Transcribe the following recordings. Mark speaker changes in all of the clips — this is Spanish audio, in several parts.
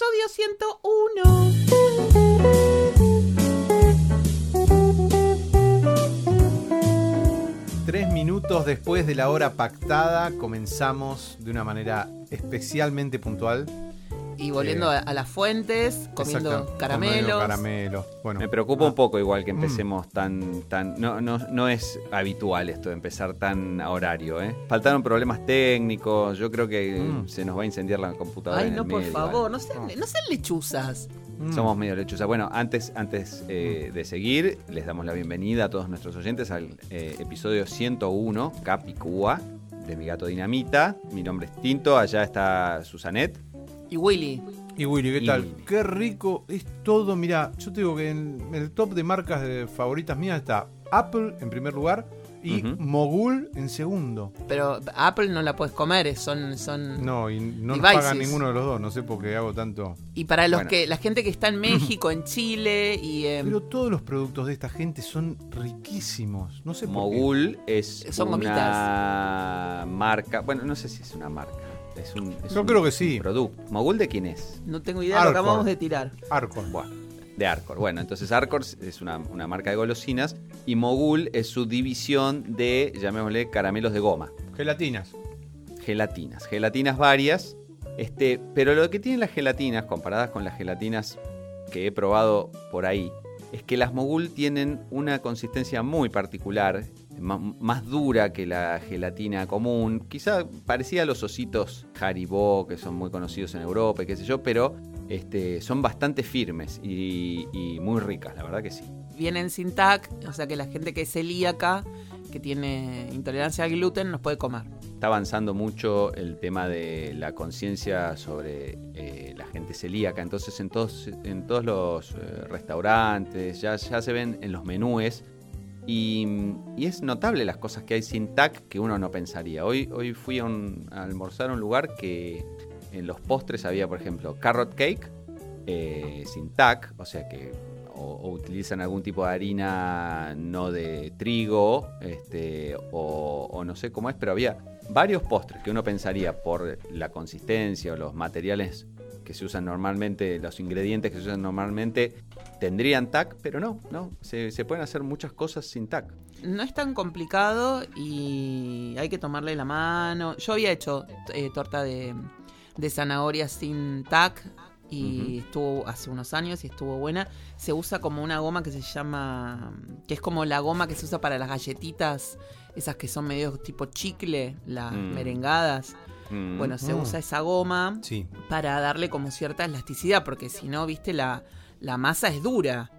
Speaker 1: episodio 101.
Speaker 2: Tres minutos después de la hora pactada, comenzamos de una manera especialmente puntual.
Speaker 1: Y volviendo
Speaker 2: Eh,
Speaker 1: a, a las fuentes, comiendo
Speaker 2: Exacto,
Speaker 1: caramelos.
Speaker 2: comiendo caramelos. Bueno,
Speaker 3: Me preocupa
Speaker 2: ah,
Speaker 3: un poco igual que
Speaker 2: Mm.
Speaker 3: empecemos tan, tan, no, no, no es habitual esto de empezar tan a horario, ¿eh? Faltaron problemas técnicos, yo creo que
Speaker 2: Mm.
Speaker 3: se nos va a incendiar la computadora.
Speaker 1: Ay,
Speaker 3: en
Speaker 1: no,
Speaker 3: el
Speaker 1: por
Speaker 3: medio,
Speaker 1: favor,
Speaker 3: ¿vale?
Speaker 1: no sean, no sean lechuzas.
Speaker 2: mm,
Speaker 3: Somos medio lechuzas. Bueno, antes, antes eh, de seguir, les damos la bienvenida a todos nuestros oyentes al eh, episodio 101, Capicúa, de Mi Gato Dinamita. Mi nombre es Tinto, allá está Susanet.
Speaker 1: Y Willy,
Speaker 2: Y Willy, ¿qué
Speaker 3: Y
Speaker 2: tal?
Speaker 3: Willy.
Speaker 2: Qué rico es todo. Mira, yo te digo que en el top de marcas de favoritas mías está Apple en primer lugar y. Mogul en segundo.
Speaker 1: pero Apple no la puedes comer, son, son...
Speaker 2: No, y no nos pagan ninguno de los dos. No sé por qué hago tanto.
Speaker 1: Y para los
Speaker 3: Bueno.
Speaker 1: que, la gente que está en México, en Chile y en...
Speaker 2: Pero todos los productos de esta gente son riquísimos. No sé por qué.
Speaker 3: Mogul es
Speaker 1: Son
Speaker 3: una marca, bueno, no sé si es una marca. Es un, es
Speaker 2: Yo
Speaker 3: un-
Speaker 2: creo que sí.
Speaker 3: producto. ¿Mogul de quién es?
Speaker 1: No tengo idea de lo acabamos de tirar.
Speaker 2: Arcor.
Speaker 3: Bueno, de Arcor. Bueno, entonces Arcor es una, una marca de golosinas y Mogul es su división de, llamémosle, caramelos de goma.
Speaker 2: Gelatinas.
Speaker 3: Gelatinas. Gelatinas varias. Este, pero lo que tienen las gelatinas, comparadas con las gelatinas que he probado por ahí, es que las Mogul tienen una consistencia muy particular, más dura que la gelatina común, quizá parecida a los ositos Haribo, que son muy conocidos en Europa y qué sé yo, pero este, son bastante firmes y, y muy ricas, la verdad que sí.
Speaker 1: Vienen sin TAC, o sea que la gente que es celíaca, que tiene intolerancia al gluten, nos puede comer.
Speaker 3: Está avanzando mucho el tema de la conciencia sobre eh, la gente celíaca. Entonces, en todos, en todos los eh, restaurantes ya, ya se ven en los menúes. Y, es notable las cosas que hay sin TAC que uno no pensaría. Hoy, fui a, almorzar a un lugar que en los postres había, por ejemplo, carrot cake eh, sin TAC, o sea que o utilizan algún tipo de harina no de trigo, este, o, o no sé cómo es, pero había varios postres que uno pensaría por la consistencia o los materiales que se usan normalmente, los ingredientes que se usan normalmente, tendrían TAC, pero no, no, se, se pueden hacer muchas cosas sin TAC.
Speaker 1: No es tan complicado y hay que tomarle la mano. Yo había hecho eh, torta de, de zanahoria sin tac y estuvo hace unos años y estuvo buena. Se usa como una goma que se llama, que es como la goma que se usa para las galletitas, esas que son medio tipo chicle, las
Speaker 3: Mm.
Speaker 1: merengadas.
Speaker 3: Mm.
Speaker 1: Bueno, se
Speaker 2: Mm.
Speaker 1: usa esa goma
Speaker 2: Sí.
Speaker 1: para darle como cierta elasticidad, porque si no, viste, la, la masa es dura.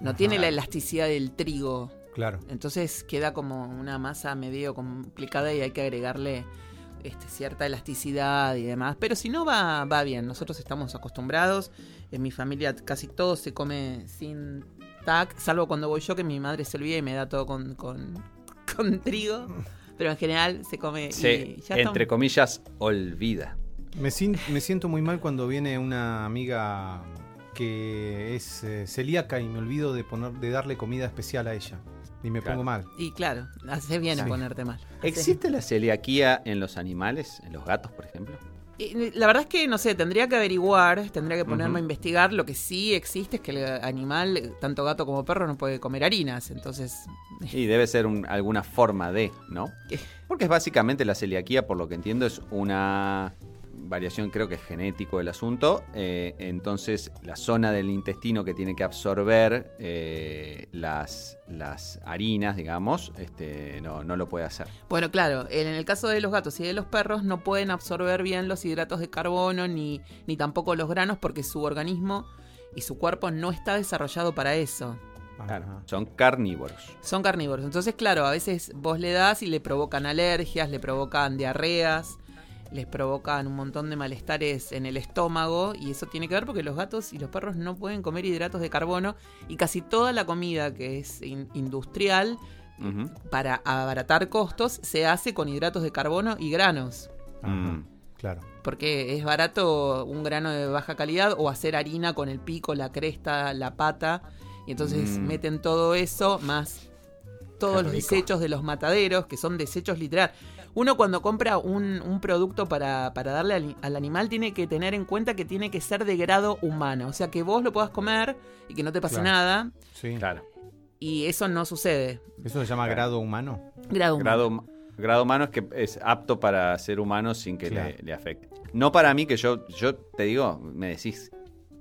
Speaker 1: No
Speaker 2: Ajá.
Speaker 1: tiene la elasticidad del trigo.
Speaker 2: Claro.
Speaker 1: Entonces queda como una masa medio complicada y hay que agregarle este, cierta elasticidad y demás. Pero si no, va, va bien. Nosotros estamos acostumbrados. En mi familia casi todo se come sin tac, salvo cuando voy yo que mi madre se olvida y me da todo con, con, con trigo. Pero en general se come
Speaker 3: se,
Speaker 1: y ya
Speaker 3: entre comillas, olvida.
Speaker 2: Me, sin- me siento muy mal cuando viene una amiga que es eh, celíaca y me olvido de poner, de darle comida especial a ella. Y me
Speaker 3: Claro.
Speaker 2: pongo mal.
Speaker 1: Y claro, hace bien
Speaker 2: Sí.
Speaker 1: ponerte mal. Hace-
Speaker 3: ¿Existe la celiaquía en los animales, en los gatos, por ejemplo?
Speaker 1: Y La verdad es que, no sé, tendría que averiguar, tendría que ponerme a investigar. Lo que sí existe es que el animal, tanto gato como perro, no puede comer harinas. Entonces,
Speaker 3: Y debe ser un- alguna forma de, ¿no? Porque es básicamente la celiaquía, por lo que entiendo, es una variación, creo que es genético del asunto. eh, entonces, la zona del intestino que tiene que absorber eh, las, las harinas, digamos, este, no, no lo puede hacer.
Speaker 1: bueno, claro, en el caso de los gatos y de los perros no pueden absorber bien los hidratos de carbono ni, ni tampoco los granos porque su organismo y su cuerpo no está desarrollado para eso.
Speaker 3: Claro, son carnívoros.
Speaker 1: Son carnívoros. Entonces, claro, a veces vos le das y le provocan alergias, le provocan diarreas, les provocan un montón de malestares en el estómago y eso tiene que ver porque los gatos y los perros no pueden comer hidratos de carbono y casi toda la comida que es in- industrial para abaratar costos se hace con hidratos de carbono y granos.
Speaker 3: Mm.
Speaker 2: Claro.
Speaker 1: Porque es barato un grano de baja calidad o hacer harina con el pico, la cresta, la pata. Y entonces
Speaker 3: Mm.
Speaker 1: meten todo eso más todos
Speaker 3: Qué
Speaker 1: los
Speaker 3: rico.
Speaker 1: desechos de los mataderos, que son desechos literal. uno cuando compra un, un producto para, para darle al, al animal tiene que tener en cuenta que tiene que ser de grado humano. O sea, que vos lo puedas comer y que no te pase
Speaker 2: Claro.
Speaker 1: nada.
Speaker 2: Sí.
Speaker 3: Claro.
Speaker 1: Y eso no sucede.
Speaker 2: ¿Eso se llama grado humano?
Speaker 1: Grado humano.
Speaker 3: Grado, grado humano es que es apto para ser humano sin que
Speaker 2: Claro.
Speaker 3: le, le afecte. No para mí, que yo, yo te digo, me decís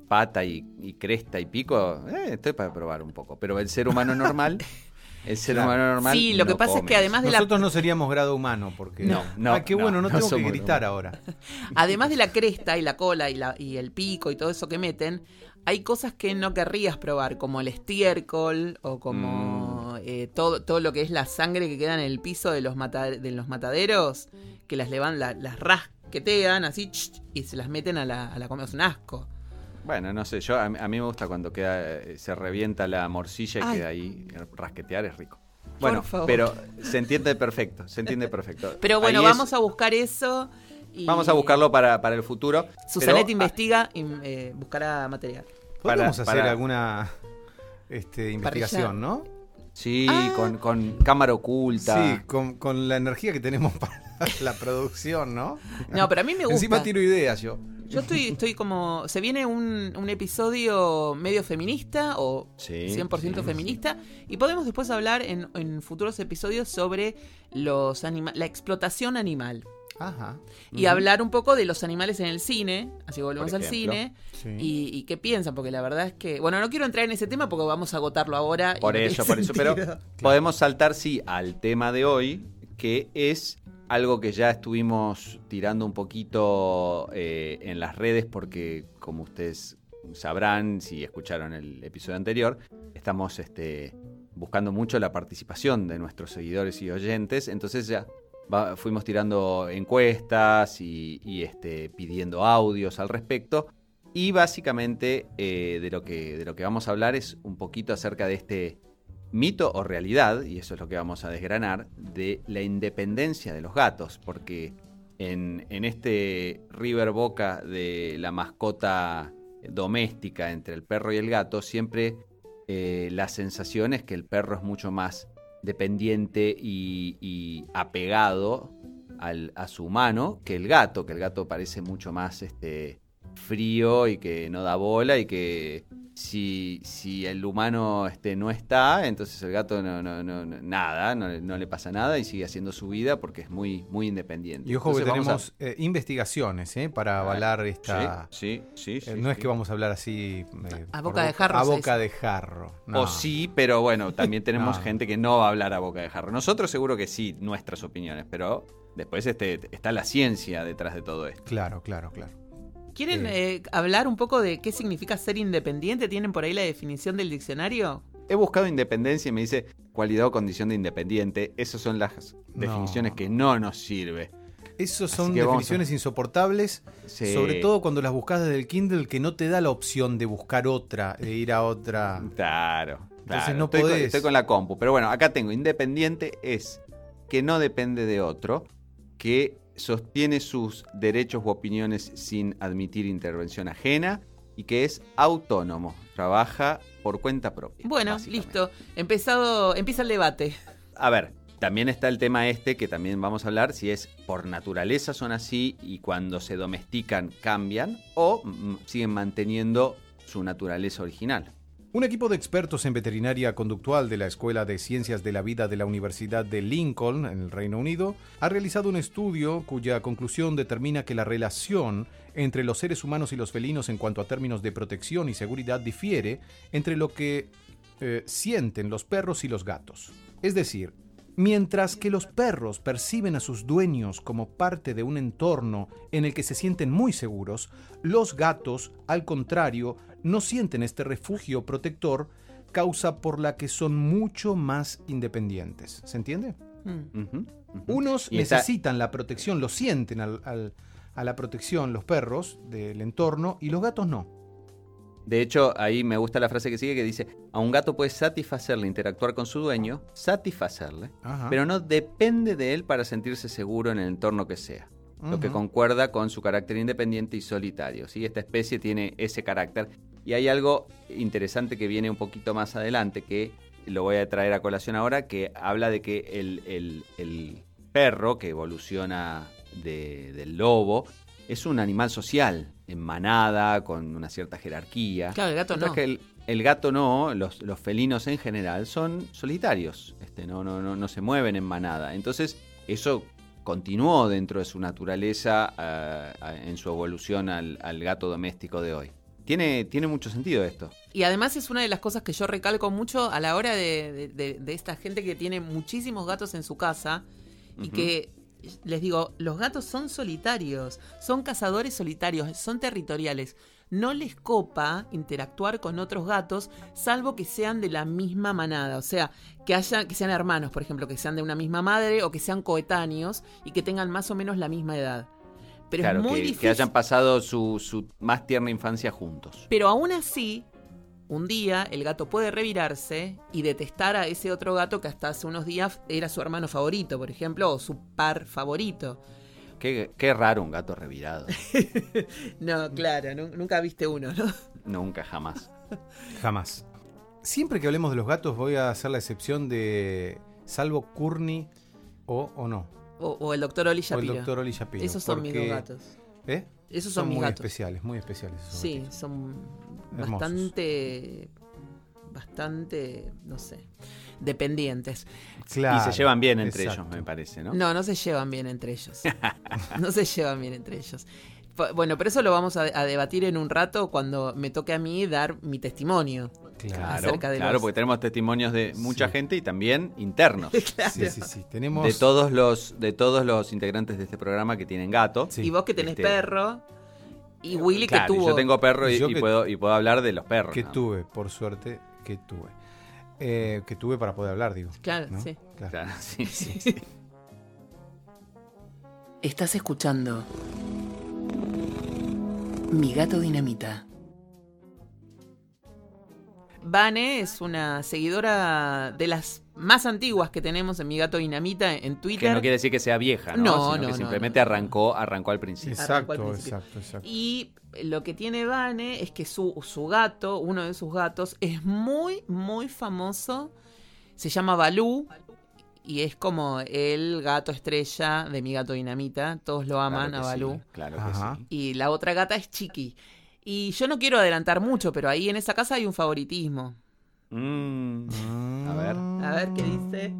Speaker 3: pata y, y cresta y pico, eh, estoy para probar un poco. Pero el ser humano normal, el ser
Speaker 2: Claro.
Speaker 3: humano normal.
Speaker 1: Sí, lo que pasa es que además de la
Speaker 2: Nosotros no seríamos grado humano porque...
Speaker 1: No,
Speaker 3: no,
Speaker 2: Ah, qué
Speaker 3: no,
Speaker 2: bueno, no,
Speaker 3: no
Speaker 2: tengo que gritar ahora.
Speaker 1: Además de la cresta y la cola y, la, y el pico y todo eso que meten, hay cosas que no querrías probar, como el estiércol o como eh, todo, todo lo que es la sangre que queda en el piso de los, mata- de los mataderos, que las levan, la- las rasquetean así y se las meten a la, a la comida. Es un asco.
Speaker 3: Bueno, no sé, yo a, mí a mí me gusta cuando queda eh, se revienta la morcilla y
Speaker 1: Ay.
Speaker 3: queda ahí eh, rasquetear es rico. Bueno, pero se entiende perfecto, se entiende perfecto.
Speaker 1: Pero bueno,
Speaker 3: Ahí es-
Speaker 1: vamos a buscar eso. Y
Speaker 3: vamos a buscarlo para, para el futuro.
Speaker 1: Susanette
Speaker 3: pero,
Speaker 1: investiga y eh, buscará material.
Speaker 3: Para-
Speaker 2: hacer
Speaker 3: para-
Speaker 2: alguna este, investigación, ¿no?
Speaker 3: Sí,
Speaker 1: Ah.
Speaker 3: con, con cámara oculta.
Speaker 2: Sí, con, con la energía que tenemos para la producción, ¿no?
Speaker 1: No, pero a mí me gusta.
Speaker 2: Encima tiro ideas yo.
Speaker 1: Yo estoy, estoy como. Se viene un, un episodio medio feminista o
Speaker 3: Sí,
Speaker 1: 100%
Speaker 3: sí,
Speaker 1: feminista. Y podemos después hablar en, en futuros episodios sobre los anima la explotación animal.
Speaker 2: Ajá.
Speaker 1: Y hablar un poco de los animales en el cine. Así volvemos
Speaker 3: Por
Speaker 1: al cine.
Speaker 2: Sí.
Speaker 1: Y, y qué piensan, porque la verdad es que. Bueno, no quiero entrar en ese tema porque vamos a agotarlo ahora.
Speaker 3: Por eso, por eso. Pero podemos saltar, sí, al tema de hoy, que es algo que ya estuvimos tirando un poquito eh, en las redes, porque como ustedes sabrán, si escucharon el episodio anterior, estamos este, buscando mucho la participación de nuestros seguidores y oyentes. Entonces ya fuimos tirando encuestas y, y, este, pidiendo audios al respecto. Y básicamente eh, de, lo que, de lo que vamos a hablar es un poquito acerca de este mito o realidad, y eso es lo que vamos a desgranar, de la independencia de los gatos, porque en, en este River Boca de la mascota doméstica entre el perro y el gato, siempre eh, la sensación es que el perro es mucho más dependiente y, y apegado al- a su humano que el gato, que el gato parece mucho más este, frío y que no da bola y que si, si el humano este, no está, entonces el gato no, no, no- no- nada, no, le- no le pasa nada y sigue haciendo su vida porque es muy, muy independiente.
Speaker 2: Y ojo que
Speaker 3: Entonces
Speaker 2: tenemos eh, investigaciones ¿eh? para avalar esta...
Speaker 3: Sí, sí, sí.
Speaker 2: eh,
Speaker 3: sí,
Speaker 2: no es que vamos a hablar así... eh,
Speaker 1: A
Speaker 2: por
Speaker 1: boca de jarro
Speaker 2: A boca de jarro. No.
Speaker 3: O sí, pero bueno, también tenemos
Speaker 2: No.
Speaker 3: gente que no va a hablar a boca de jarro. Nosotros seguro que sí, nuestras opiniones, pero después este, está la ciencia detrás de todo esto.
Speaker 2: Claro, claro, claro.
Speaker 1: ¿Quieren eh, hablar un poco de qué significa ser independiente? ¿Tienen por ahí la definición del diccionario?
Speaker 3: He buscado independencia y me dice cualidad o condición de independiente. Esas son las
Speaker 2: No.
Speaker 3: definiciones que no nos sirve.
Speaker 2: Esos
Speaker 3: Así
Speaker 2: son
Speaker 3: a-
Speaker 2: definiciones insoportables,
Speaker 3: Sí.
Speaker 2: sobre todo cuando las buscas desde el Kindle, que no te da la opción de buscar otra, de ir a otra.
Speaker 3: Claro.
Speaker 2: Entonces
Speaker 3: claro.
Speaker 2: no
Speaker 3: estoy, con,
Speaker 2: podés.
Speaker 3: estoy con la compu. Pero bueno, acá tengo independiente es que no depende de otro, que sostiene sus derechos u opiniones sin admitir intervención ajena y que es autónomo, trabaja por cuenta propia.
Speaker 1: Bueno, listo. Empezado, empieza el debate.
Speaker 3: A ver, también está el tema este que también vamos a hablar, si es por naturaleza son así y cuando se domestican cambian o mm, siguen manteniendo su naturaleza original.
Speaker 2: Un equipo de expertos en veterinaria conductual de la Escuela de Ciencias de la Vida de la Universidad de Lincoln, en el Reino Unido, ha realizado un estudio cuya conclusión determina que la relación entre los seres humanos y los felinos en cuanto a términos de protección y seguridad difiere entre lo que eh, sienten los perros y los gatos. Es decir, Mientras que los perros perciben a sus dueños como parte de un entorno en el que se sienten muy seguros, los gatos, al contrario, no sienten este refugio protector, causa por la que son mucho más independientes. ¿Se entiende?
Speaker 1: Mm.
Speaker 2: Unos necesitan la protección, lo sienten al- al- a la protección los perros del entorno y los gatos no.
Speaker 3: De hecho, ahí me gusta la frase que sigue que dice, a un gato puede satisfacerle interactuar con su dueño, satisfacerle,
Speaker 2: Ajá.
Speaker 3: pero no depende de él para sentirse seguro en el entorno que sea. Lo que concuerda con su carácter independiente y solitario. ¿sí? Esta especie tiene ese carácter. Y hay algo interesante que viene un poquito más adelante, que lo voy a traer a colación ahora, que habla de que el, el- el perro, que evoluciona del lobo, es un animal social, en manada, con una cierta jerarquía.
Speaker 1: Claro, el gato no.
Speaker 3: Que el, gato no, los, felinos en general son solitarios, este, no, no, no, no se mueven en manada. Entonces, eso continuó dentro de su naturaleza eh, en su evolución al, gato doméstico de hoy. Tiene, tiene mucho sentido esto.
Speaker 1: Y además es una de las cosas que yo recalco mucho a la hora de, esta gente que tiene muchísimos gatos en su casa y que les digo, los gatos son solitarios, son cazadores solitarios, son territoriales. No les copa interactuar con otros gatos, salvo que sean de la misma manada. O sea, que, haya, que sean hermanos, por ejemplo, que sean de una misma madre o que sean coetáneos y que tengan más o menos la misma edad.
Speaker 3: Pero es muy difícil. Que hayan pasado su, su más tierna infancia juntos.
Speaker 1: Pero aún así, un día el gato puede revirarse y detestar a ese otro gato que hasta hace unos días era su hermano favorito, por ejemplo, o su par favorito.
Speaker 3: Qué, raro un gato revirado.
Speaker 1: no, claro, nunca viste uno, ¿no?
Speaker 3: Nunca, jamás.
Speaker 2: Jamás. Siempre que hablemos de los gatos voy a hacer la excepción de salvo Courtney o, o no.
Speaker 1: O, el doctor Oli Shapiro.
Speaker 2: O el doctor Oli Shapiro.
Speaker 1: Esos son mis dos gatos.
Speaker 2: ¿Eh?
Speaker 1: Esos son,
Speaker 2: muy especiales, muy especiales.
Speaker 1: sí, son bastante, bastante, no sé, dependientes.
Speaker 3: y se llevan bien entre ellos, me parece, ¿no?
Speaker 1: No, no se llevan bien entre ellos. no se llevan bien entre ellos. Bueno, pero eso lo vamos a, debatir en un rato cuando me toque a mí dar mi testimonio.
Speaker 3: Claro, claro porque tenemos testimonios de mucha gente y también internos.
Speaker 2: Sí, sí, sí. Tenemos...
Speaker 3: De todos los, de todos los integrantes de este programa que tienen gato.
Speaker 1: Y vos que tenés este, perro. Y Willy que tuvo.
Speaker 3: Yo tengo perro y, puedo, y puedo hablar de los perros.
Speaker 2: Que tuve, por suerte, que tuve. Eh, que tuve para poder hablar, digo.
Speaker 1: Claro, sí.
Speaker 3: Claro. sí, sí.
Speaker 1: Estás escuchando Mi gato dinamita. Vane es una seguidora de las más antiguas que tenemos en Mi Gato Dinamita en Twitter.
Speaker 3: Que no quiere decir que sea vieja, ¿no? no Sino que simplemente arrancó, arrancó al principio.
Speaker 2: Exacto, exacto, exacto.
Speaker 1: Y lo que tiene Vane es que su, su gato, uno de sus gatos, es muy, muy famoso. Se llama Balú. Y es como el gato estrella de mi gato dinamita. Todos lo aman a Balú.
Speaker 3: claro que sí.
Speaker 1: Y la otra gata es Chiqui. Y yo no quiero adelantar mucho, pero ahí en esa casa hay un favoritismo.
Speaker 3: Mm. A ver.
Speaker 1: A ver qué dice.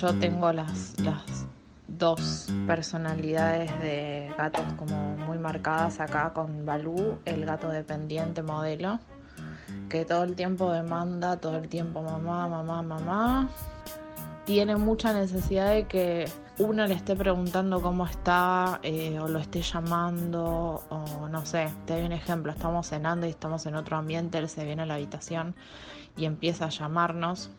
Speaker 4: Yo tengo las, las dos personalidades de gatos como muy marcadas acá con Balú, el gato dependiente modelo, que todo el tiempo demanda, todo el tiempo mamá, mamá, mamá. Tiene mucha necesidad de que uno le esté preguntando cómo está eh, o lo esté llamando o no sé, te doy un ejemplo, estamos cenando y estamos en otro ambiente, él se viene a la habitación y empieza a llamarnos,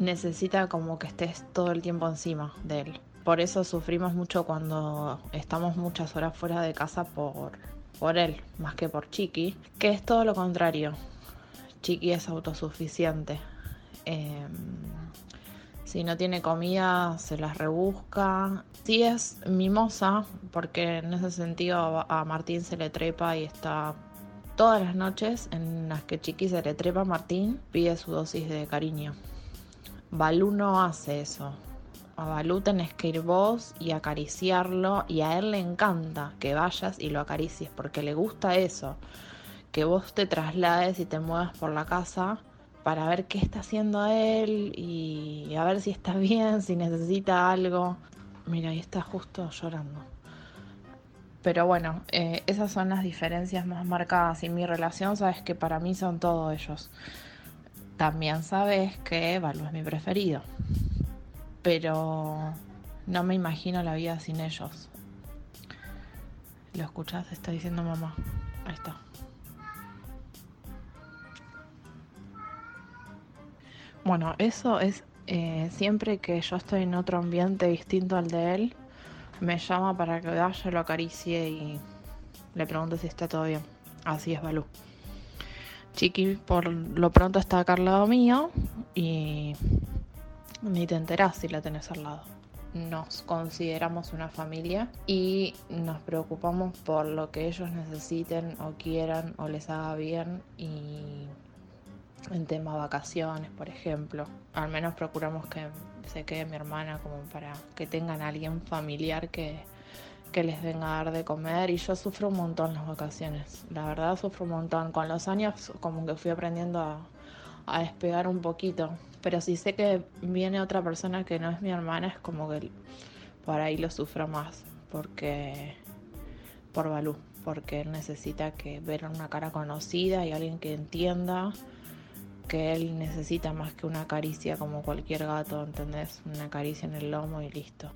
Speaker 4: necesita como que estés todo el tiempo encima de él. Por eso sufrimos mucho cuando estamos muchas horas fuera de casa por, por él, más que por Chiqui, que es todo lo contrario. Chiqui es autosuficiente. Em, si no tiene comida, se las rebusca. Sí es mimosa, porque en ese sentido a Martín se le trepa y está todas las noches en las que Chiqui se le trepa a Martín, pide su dosis de cariño. Balú no hace eso. A Balú tenés que ir vos y acariciarlo y a él le encanta que vayas y lo acaricies porque le gusta eso. Que vos te traslades y te muevas por la casa para ver qué está haciendo él y a ver si está bien, si necesita algo. Mira, ahí está justo llorando. Pero bueno, eh, esas son las diferencias más marcadas y mi relación, sabes que para mí son todos ellos. También sabes que Balú es mi preferido. Pero no me imagino la vida sin ellos. ¿Lo escuchas? Está diciendo mamá. Ahí está. Bueno, eso es eh, siempre que yo estoy en otro ambiente distinto al de él, me llama para que vaya, lo acaricie y le pregunte si está todo bien. Así es Balú. Chiqui por lo pronto está acá al lado mío y ni te enterás si la tenés al lado. Nos consideramos una familia y nos preocupamos por lo que ellos necesiten o quieran o les haga bien y en tema vacaciones, por ejemplo. Al menos procuramos que se quede mi hermana como para que tengan alguien familiar que, que les venga a dar de comer. Y yo sufro un montón las vacaciones, la verdad sufro un montón. Con los años como que fui aprendiendo a, a despegar un poquito, pero si sé que viene otra persona que no es mi hermana es como que por ahí lo sufro más, porque por Balú, porque él necesita que ver una cara conocida y alguien que entienda que él necesita más que una caricia como cualquier gato, ¿entendés? Una caricia en el lomo y listo.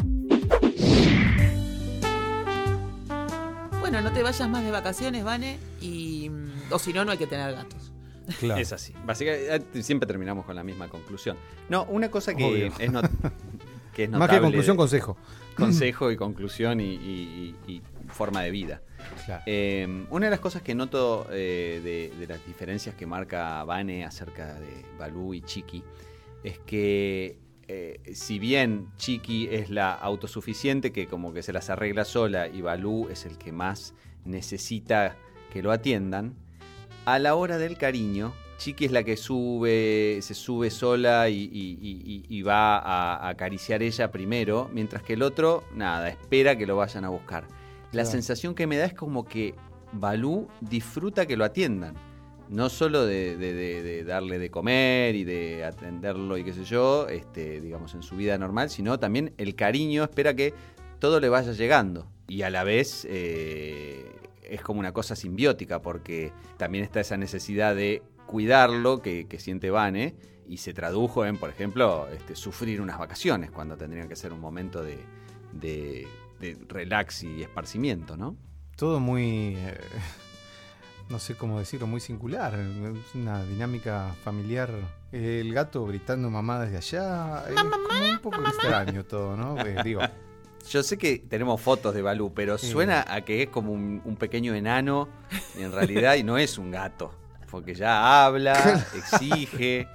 Speaker 1: Bueno, no te vayas más de vacaciones, Vane, y o si no, no hay que tener gatos.
Speaker 2: Claro.
Speaker 3: Es así. Básicamente, siempre terminamos con la misma conclusión. No, una cosa que
Speaker 2: Obvio.
Speaker 3: es, not- que es
Speaker 2: Más
Speaker 3: notable
Speaker 2: que conclusión,
Speaker 3: de-
Speaker 2: consejo.
Speaker 3: consejo y conclusión y, y- y- y forma de vida.
Speaker 2: Claro.
Speaker 3: Eh, una de las cosas que noto eh, de, de las diferencias que marca Vane acerca de Balú y Chiqui es que eh, si bien Chiqui es la autosuficiente que como que se las arregla sola y Balú es el que más necesita que lo atiendan, a la hora del cariño, Chiqui es la que sube, se sube sola y, y- y- y va a, a acariciar ella primero, mientras que el otro, nada, espera que lo vayan a buscar. La
Speaker 2: Claro.
Speaker 3: sensación que me da es como que Balú disfruta que lo atiendan. No solo de, de- de- de darle de comer y de atenderlo y qué sé yo, este, digamos, en su vida normal, sino también el cariño espera que todo le vaya llegando. Y a la vez eh, es como una cosa simbiótica, porque también está esa necesidad de cuidarlo que, que siente Vane y se tradujo en, por ejemplo, este, sufrir unas vacaciones cuando tendrían que ser un momento de, de- de relax y esparcimiento, ¿no?
Speaker 2: Todo muy. eh, no sé cómo decirlo, muy singular. Es una dinámica familiar. El gato gritando mamá desde allá. Es como un poco extraño todo, ¿no? Eh, digo,
Speaker 3: Yo sé que tenemos fotos de Balú, pero suena a que es como un, un pequeño enano en realidad y no es un gato, porque ya habla, exige,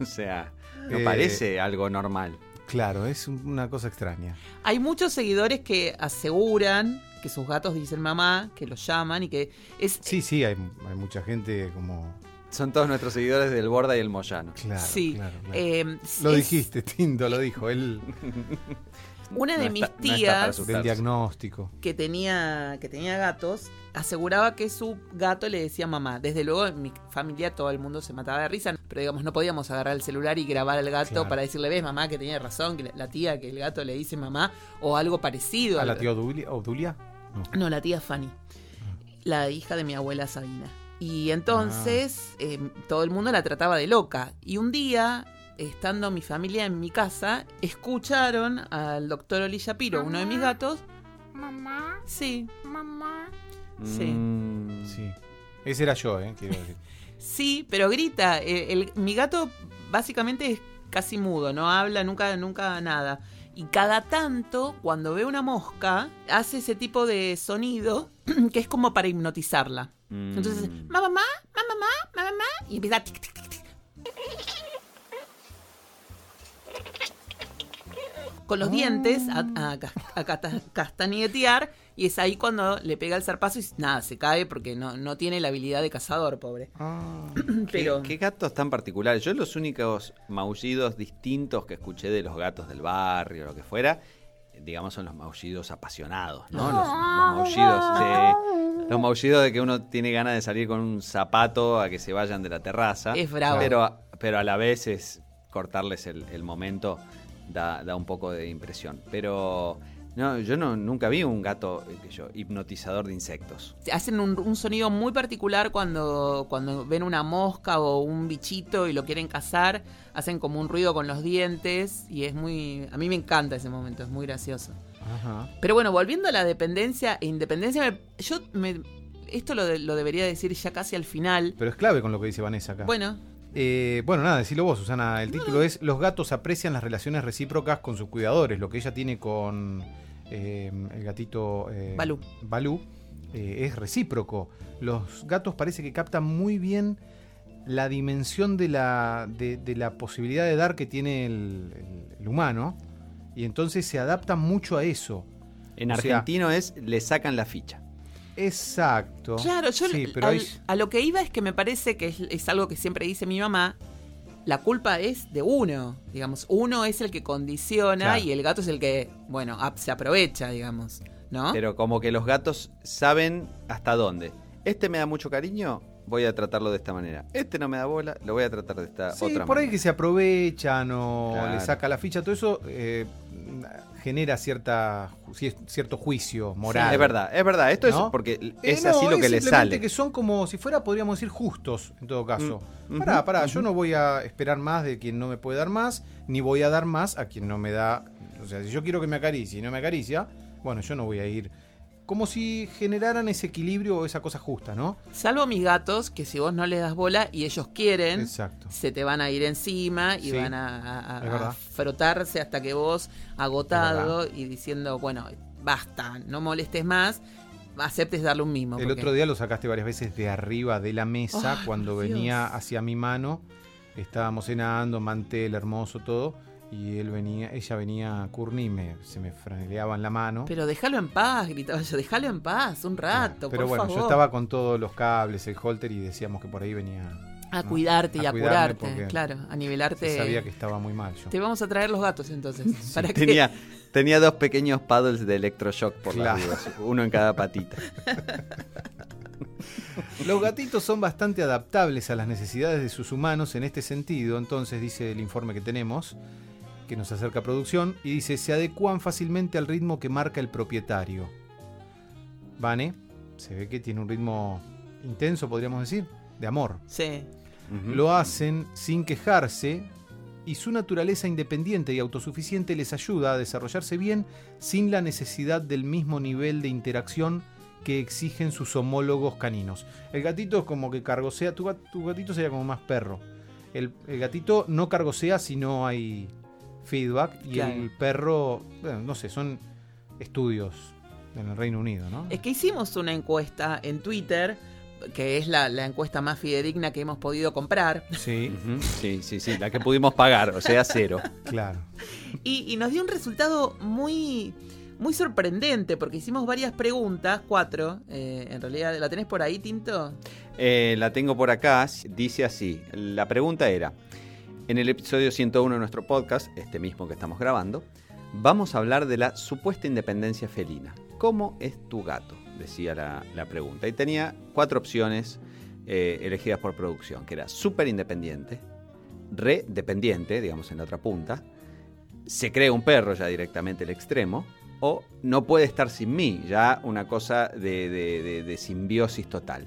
Speaker 3: o sea, no
Speaker 2: Eh,
Speaker 3: parece algo normal.
Speaker 2: Claro, es un- una cosa extraña.
Speaker 1: Hay muchos seguidores que aseguran que sus gatos dicen mamá, que los llaman y que es
Speaker 2: Sí, sí, hay, hay mucha gente como.
Speaker 3: Son todos nuestros seguidores del Borda y el Moyano.
Speaker 2: Claro,
Speaker 1: sí.
Speaker 2: claro, claro.
Speaker 1: eh,
Speaker 2: Lo
Speaker 1: es-
Speaker 2: dijiste, Tindo, lo dijo. Él
Speaker 1: Una de
Speaker 3: No
Speaker 1: mis
Speaker 3: está-
Speaker 1: tías
Speaker 3: su-
Speaker 2: del diagnóstico.
Speaker 1: que tenía que tenía gatos aseguraba que su gato le decía mamá. Desde luego en mi familia todo el mundo se mataba de risa, pero digamos no podíamos agarrar el celular y grabar al gato
Speaker 2: Claro.
Speaker 1: para decirle ves mamá que tenía razón, que la- tía que el gato le dice mamá o algo parecido.
Speaker 2: ¿A la tía Odulia? Odulia? No.
Speaker 1: No, la tía Fanny, la hija de mi abuela Sabina. Y entonces
Speaker 2: Ah.
Speaker 1: eh, todo el mundo la trataba de loca. Y un día, estando mi familia en mi casa, escucharon al doctor Oli Shapiro, uno de mis gatos.
Speaker 5: Mamá,
Speaker 1: Sí,
Speaker 5: mamá.
Speaker 1: Sí.
Speaker 3: Mm,
Speaker 2: Sí. Ese era yo, ¿eh? Quiero decir.
Speaker 1: sí, pero grita. Eh, el- mi gato básicamente es casi mudo, no habla nunca, nunca nada. Y cada tanto, cuando ve una mosca, hace ese tipo de sonido que es como para hipnotizarla.
Speaker 3: mm.
Speaker 1: Entonces, mamá, mamá, mamá, mamá, mamá, y empieza a tic, tic, tic, tic. Con los dientes a, a a castañetear y es ahí cuando le pega el zarpazo y nada, se cae porque no, no tiene la habilidad de cazador, pobre.
Speaker 2: Ah,
Speaker 3: ¿Qué,
Speaker 1: Pero
Speaker 3: qué gatos tan particulares? Yo los únicos maullidos distintos que escuché de los gatos del barrio o lo que fuera, digamos, son los maullidos apasionados, ¿no? Los, los maullidos de, los maullidos de que uno tiene ganas de salir con un zapato a que se vayan de la terraza.
Speaker 1: Es bravo.
Speaker 3: Pero, pero a la vez es cortarles el, el momento, da, da un poco de impresión. Pero no, yo no, nunca vi un gato eh, que yo, hipnotizador de insectos.
Speaker 1: hacen un, un sonido muy particular cuando, cuando ven una mosca o un bichito y lo quieren cazar. Hacen como un ruido con los dientes y es muy... A mí me encanta ese momento, es muy gracioso.
Speaker 2: ajá.
Speaker 1: Pero bueno, volviendo a la dependencia e independencia, me- yo me, esto lo, de- lo debería decir ya casi al final.
Speaker 2: Pero es clave con lo que dice Vanessa acá.
Speaker 1: Bueno,
Speaker 2: Eh, bueno, nada, decilo vos, Susana. El título es Los gatos aprecian las relaciones recíprocas con sus cuidadores. Lo que ella tiene con eh, el gatito eh,
Speaker 1: Balú.
Speaker 2: Balú, eh, es recíproco. Los gatos parece que captan muy bien la dimensión de la, de, de la posibilidad de dar que tiene el, el- el humano. Y entonces se adaptan mucho a eso.
Speaker 3: En
Speaker 2: O sea-
Speaker 3: argentino es le sacan la ficha.
Speaker 2: Exacto.
Speaker 1: Claro, yo
Speaker 2: Sí, pero ahí-
Speaker 1: a lo que iba es que me parece que es, es algo que siempre dice mi mamá. La culpa es de uno, digamos. Uno es el que condiciona
Speaker 2: Claro.
Speaker 1: y el gato es el que, bueno, se aprovecha, digamos. ¿No?
Speaker 3: Pero como que los gatos saben hasta dónde. Este me da mucho cariño, voy a tratarlo de esta manera. Este no me da bola, lo voy a tratar de esta
Speaker 2: Sí,
Speaker 3: otra
Speaker 2: por ahí
Speaker 3: manera.
Speaker 2: que se aprovechan o
Speaker 3: Claro.
Speaker 2: le saca la ficha, todo eso eh, genera cierta ci- cierto juicio moral.
Speaker 3: Es verdad, es verdad. Esto
Speaker 2: ¿No?
Speaker 3: es porque
Speaker 2: Eh,
Speaker 3: es
Speaker 2: no,
Speaker 3: así lo
Speaker 2: es
Speaker 3: que le sale.
Speaker 2: que son como si fuera, podríamos decir, justos, en todo caso.
Speaker 3: Mm,
Speaker 2: Pará, pará, yo no voy a esperar más de quien no me puede dar más, ni voy a dar más a quien no me da. O sea, si yo quiero que me acaricie y no me acaricia, bueno, yo no voy a ir. Como si generaran ese equilibrio o esa cosa justa, ¿no?
Speaker 1: Salvo mis gatos, que si vos no les das bola y ellos quieren,
Speaker 2: Exacto.
Speaker 1: se te van a ir encima y
Speaker 2: Sí,
Speaker 1: van a, frotarse hasta que vos, agotado y diciendo, bueno, basta, no molestes más, aceptes darle un mimo.
Speaker 2: El
Speaker 1: porque-
Speaker 2: otro día lo sacaste varias veces de arriba de la mesa
Speaker 1: Ay,
Speaker 2: cuando
Speaker 1: Dios.
Speaker 2: venía hacia mi mano. Estábamos cenando, mantel hermoso, todo. Y él venía, ella venía, Courtney, y me, se me franeleaba en la mano.
Speaker 1: Pero déjalo en paz, gritaba yo, déjalo en paz, un rato,
Speaker 2: Pero
Speaker 1: por
Speaker 2: bueno,
Speaker 1: favor.
Speaker 2: yo estaba con todos los cables, el holter, y decíamos que por ahí venía.
Speaker 1: A
Speaker 2: ¿no?
Speaker 1: cuidarte y
Speaker 2: A
Speaker 1: a,
Speaker 2: cuidarme
Speaker 1: curarte, claro, a nivelarte.
Speaker 2: Se sabía que estaba muy mal yo.
Speaker 1: Te vamos a traer los gatos entonces. para que
Speaker 3: Tenía, tenía dos pequeños paddles de electroshock por las
Speaker 2: Claro.
Speaker 3: dudas, uno en cada patita.
Speaker 2: Los gatitos son bastante adaptables a las necesidades de sus humanos en este sentido, entonces dice el informe que tenemos, que nos acerca a producción, y dice, se adecuan fácilmente al ritmo que marca el propietario. Vane, se ve que tiene un ritmo intenso, podríamos decir, de amor.
Speaker 1: Sí.
Speaker 2: Lo hacen sin quejarse y su naturaleza independiente y autosuficiente les ayuda a desarrollarse bien sin la necesidad del mismo nivel de interacción que exigen sus homólogos caninos. El gatito es como que cargosea, tu gatito sería como más perro. El, el gatito no cargosea si no hay feedback y
Speaker 1: Claro.
Speaker 2: el perro, bueno, no sé, son estudios en el Reino Unido, ¿no?
Speaker 1: Es que hicimos una encuesta en Twitter, que es la, la encuesta más fidedigna que hemos podido comprar,
Speaker 2: Sí.
Speaker 3: Sí, sí, sí, la que pudimos pagar, o sea, cero.
Speaker 2: claro.
Speaker 1: y, y nos dio un resultado muy, muy sorprendente, porque hicimos varias preguntas, cuatro, eh, en realidad, ¿la tenés por ahí, Tinto?
Speaker 3: Eh, la tengo por acá, dice así. La pregunta era, en el episodio 101 de nuestro podcast, este mismo que estamos grabando, vamos a hablar de la supuesta independencia felina. ¿Cómo es tu gato? Decía la, pregunta. Y tenía cuatro opciones eh, elegidas por producción, que era súper independiente, re dependiente, digamos en la otra punta, se cree un perro ya directamente el extremo, o no puede estar sin mí, ya una cosa de, de- de- de simbiosis total.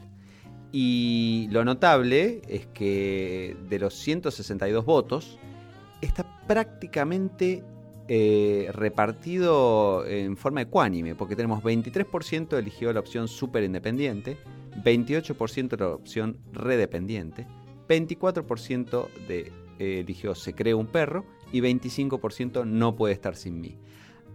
Speaker 3: Y lo notable es que de los 162 votos, está prácticamente eh, repartido en forma ecuánime, porque tenemos 23% eligió la opción súper independiente, 28% la opción redependiente, 24% de, eh, eligió se cree un perro y 25% no puede estar sin mí.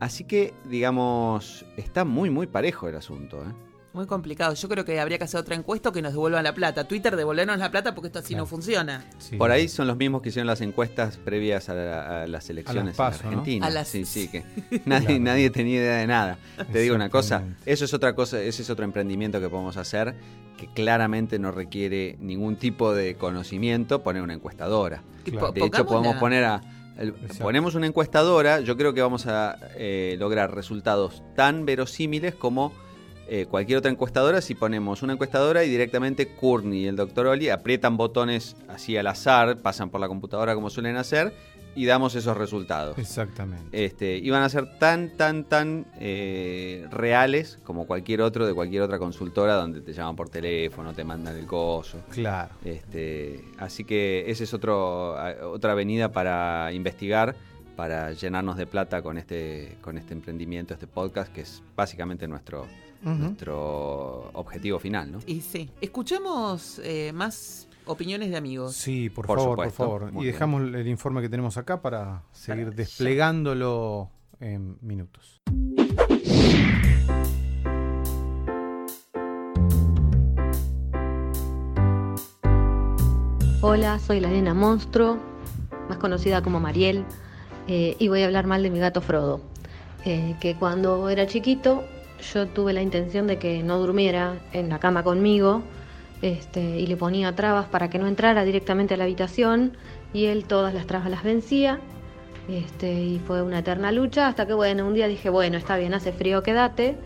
Speaker 3: Así que, digamos, está muy, muy parejo el asunto. ¿eh?
Speaker 1: Muy complicado. Yo creo que habría que hacer otra encuesta o que nos devuelvan la plata. Twitter, devolvernos la plata porque esto así
Speaker 2: Claro.
Speaker 1: no funciona.
Speaker 2: Sí.
Speaker 3: Por ahí son los mismos que hicieron las encuestas previas a, la- a las elecciones
Speaker 2: PASO,
Speaker 3: en
Speaker 2: ¿no?
Speaker 3: Argentina.
Speaker 1: A las-
Speaker 3: Sí, sí, que nadie,
Speaker 2: Claro.
Speaker 3: nadie tenía idea de nada. Te digo una cosa, eso es otra cosa, ese es otro emprendimiento que podemos hacer que claramente no requiere ningún tipo de conocimiento poner una encuestadora.
Speaker 2: Claro.
Speaker 3: De hecho, podemos poner a.
Speaker 2: Exacto.
Speaker 3: ponemos una encuestadora, yo creo que vamos a eh, lograr resultados tan verosímiles como eh, cualquier otra encuestadora si ponemos una encuestadora y directamente Courtney y el doctor Oli aprietan botones así al azar, pasan por la computadora como suelen hacer y damos esos resultados.
Speaker 2: Exactamente.
Speaker 3: Este, y van a ser tan, tan, tan eh, reales como cualquier otro de cualquier otra consultora donde te llaman por teléfono, te mandan el coso.
Speaker 2: Claro.
Speaker 3: Este, así que esa es otro, otra avenida para investigar, para llenarnos de plata con este, con este emprendimiento, este podcast, que es básicamente nuestro, Nuestro objetivo final, ¿no?
Speaker 1: Y sí. Escuchemos eh, más opiniones de amigos.
Speaker 2: Sí, por,
Speaker 3: Por
Speaker 2: favor,
Speaker 3: supuesto.
Speaker 2: por favor.
Speaker 3: Muy
Speaker 2: y
Speaker 3: bien.
Speaker 2: dejamos el informe que tenemos acá para seguir
Speaker 1: Para-
Speaker 2: desplegándolo en minutos.
Speaker 6: Hola, soy la nena Monstruo, más conocida como Mariel, eh, y voy a hablar mal de mi gato Frodo, eh, que cuando era chiquito yo tuve la intención de que no durmiera en la cama conmigo este, y le ponía trabas para que no entrara directamente a la habitación y él todas las trabas las vencía. Este, y fue una eterna lucha hasta que, bueno, un día dije, bueno, está bien, hace frío, quédate.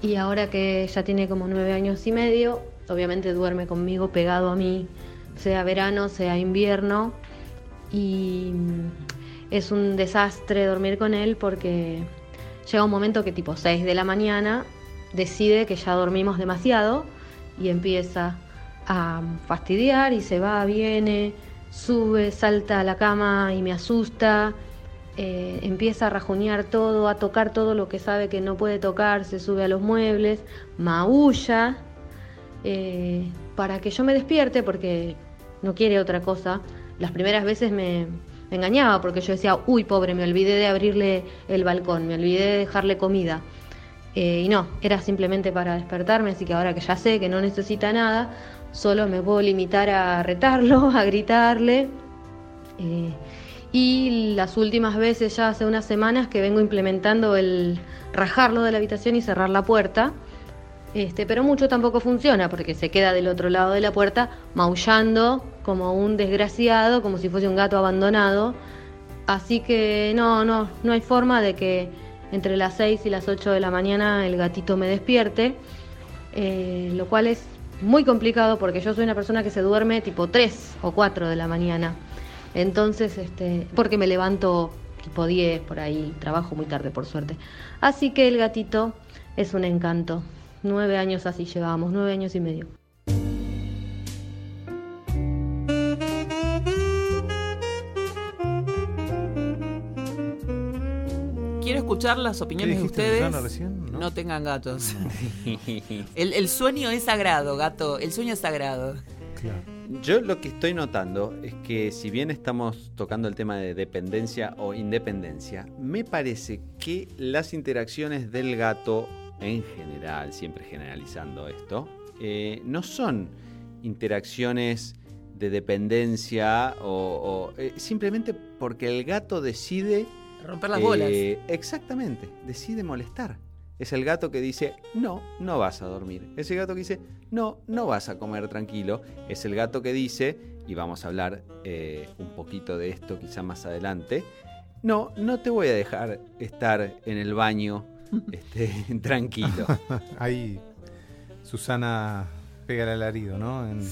Speaker 6: Y ahora que ya tiene como nueve años y medio, obviamente duerme conmigo pegado a mí, sea verano, sea invierno. Y es un desastre dormir con él porque llega un momento que tipo 6 de la mañana decide que ya dormimos demasiado y empieza a fastidiar y se va, viene, sube, salta a la cama y me asusta, eh, empieza a rajunear todo, a tocar todo lo que sabe que no puede tocar, se sube a los muebles, maulla, eh, para que yo me despierte porque no quiere otra cosa. Las primeras veces me, me engañaba porque yo decía, uy, pobre, me olvidé de abrirle el balcón, me olvidé de dejarle comida. Eh, y no, era simplemente para despertarme, así que ahora que ya sé que no necesita nada, solo me puedo limitar a retarlo, a gritarle. Eh, y las últimas veces, ya hace unas semanas, que vengo implementando el rajarlo de la habitación y cerrar la puerta. Este, pero mucho tampoco funciona porque se queda del otro lado de la puerta maullando como un desgraciado, como si fuese un gato abandonado. Así que no, no, no hay forma de que entre las 6 y las 8 de la mañana el gatito me despierte, eh, lo cual es muy complicado porque yo soy una persona que se duerme tipo 3 o 4 de la mañana. Entonces, este, porque me levanto tipo 10 por ahí, trabajo muy tarde por suerte. Así que el gatito es un encanto. Nueve años así llevábamos, nueve años y medio.
Speaker 1: Quiero escuchar las opiniones de ustedes.
Speaker 2: Recién?
Speaker 1: ¿No?
Speaker 2: ¿No?
Speaker 1: tengan gatos. el, el sueño es sagrado, gato. El sueño es sagrado.
Speaker 2: Claro.
Speaker 3: Yo lo que estoy notando es que si bien estamos tocando el tema de dependencia o independencia, me parece que las interacciones del gato en general, siempre generalizando esto, eh, no son interacciones de dependencia o, o, eh, simplemente porque el gato decide
Speaker 1: Romper las bolas.
Speaker 3: eh, exactamente, decide molestar. Es el gato que dice, no, no vas a dormir. Es el gato que dice, no, no vas a comer tranquilo. Es el gato que dice, y vamos a hablar un poquito de esto quizá más adelante, no, no te voy a dejar estar en el baño este, tranquilo.
Speaker 2: Ahí Susana pega el alarido, ¿no? En-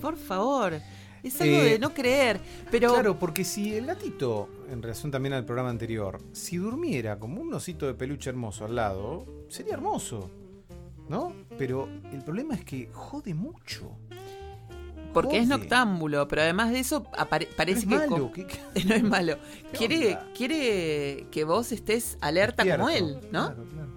Speaker 1: Por favor. Es algo
Speaker 2: Eh,
Speaker 1: de no creer. Pero
Speaker 2: Claro, porque si el gatito, en relación también al programa anterior, si durmiera como un osito de peluche hermoso al lado, sería hermoso, ¿no? Pero el problema es que jode mucho.
Speaker 1: Porque es noctámbulo. Pero además de eso, parece
Speaker 2: es
Speaker 1: que.
Speaker 2: malo.
Speaker 1: co-
Speaker 2: ¿qué- qué-
Speaker 1: no es malo.
Speaker 2: ¿Qué
Speaker 1: Quiere, quiere que vos estés alerta como él. ¿no?
Speaker 2: Claro, claro.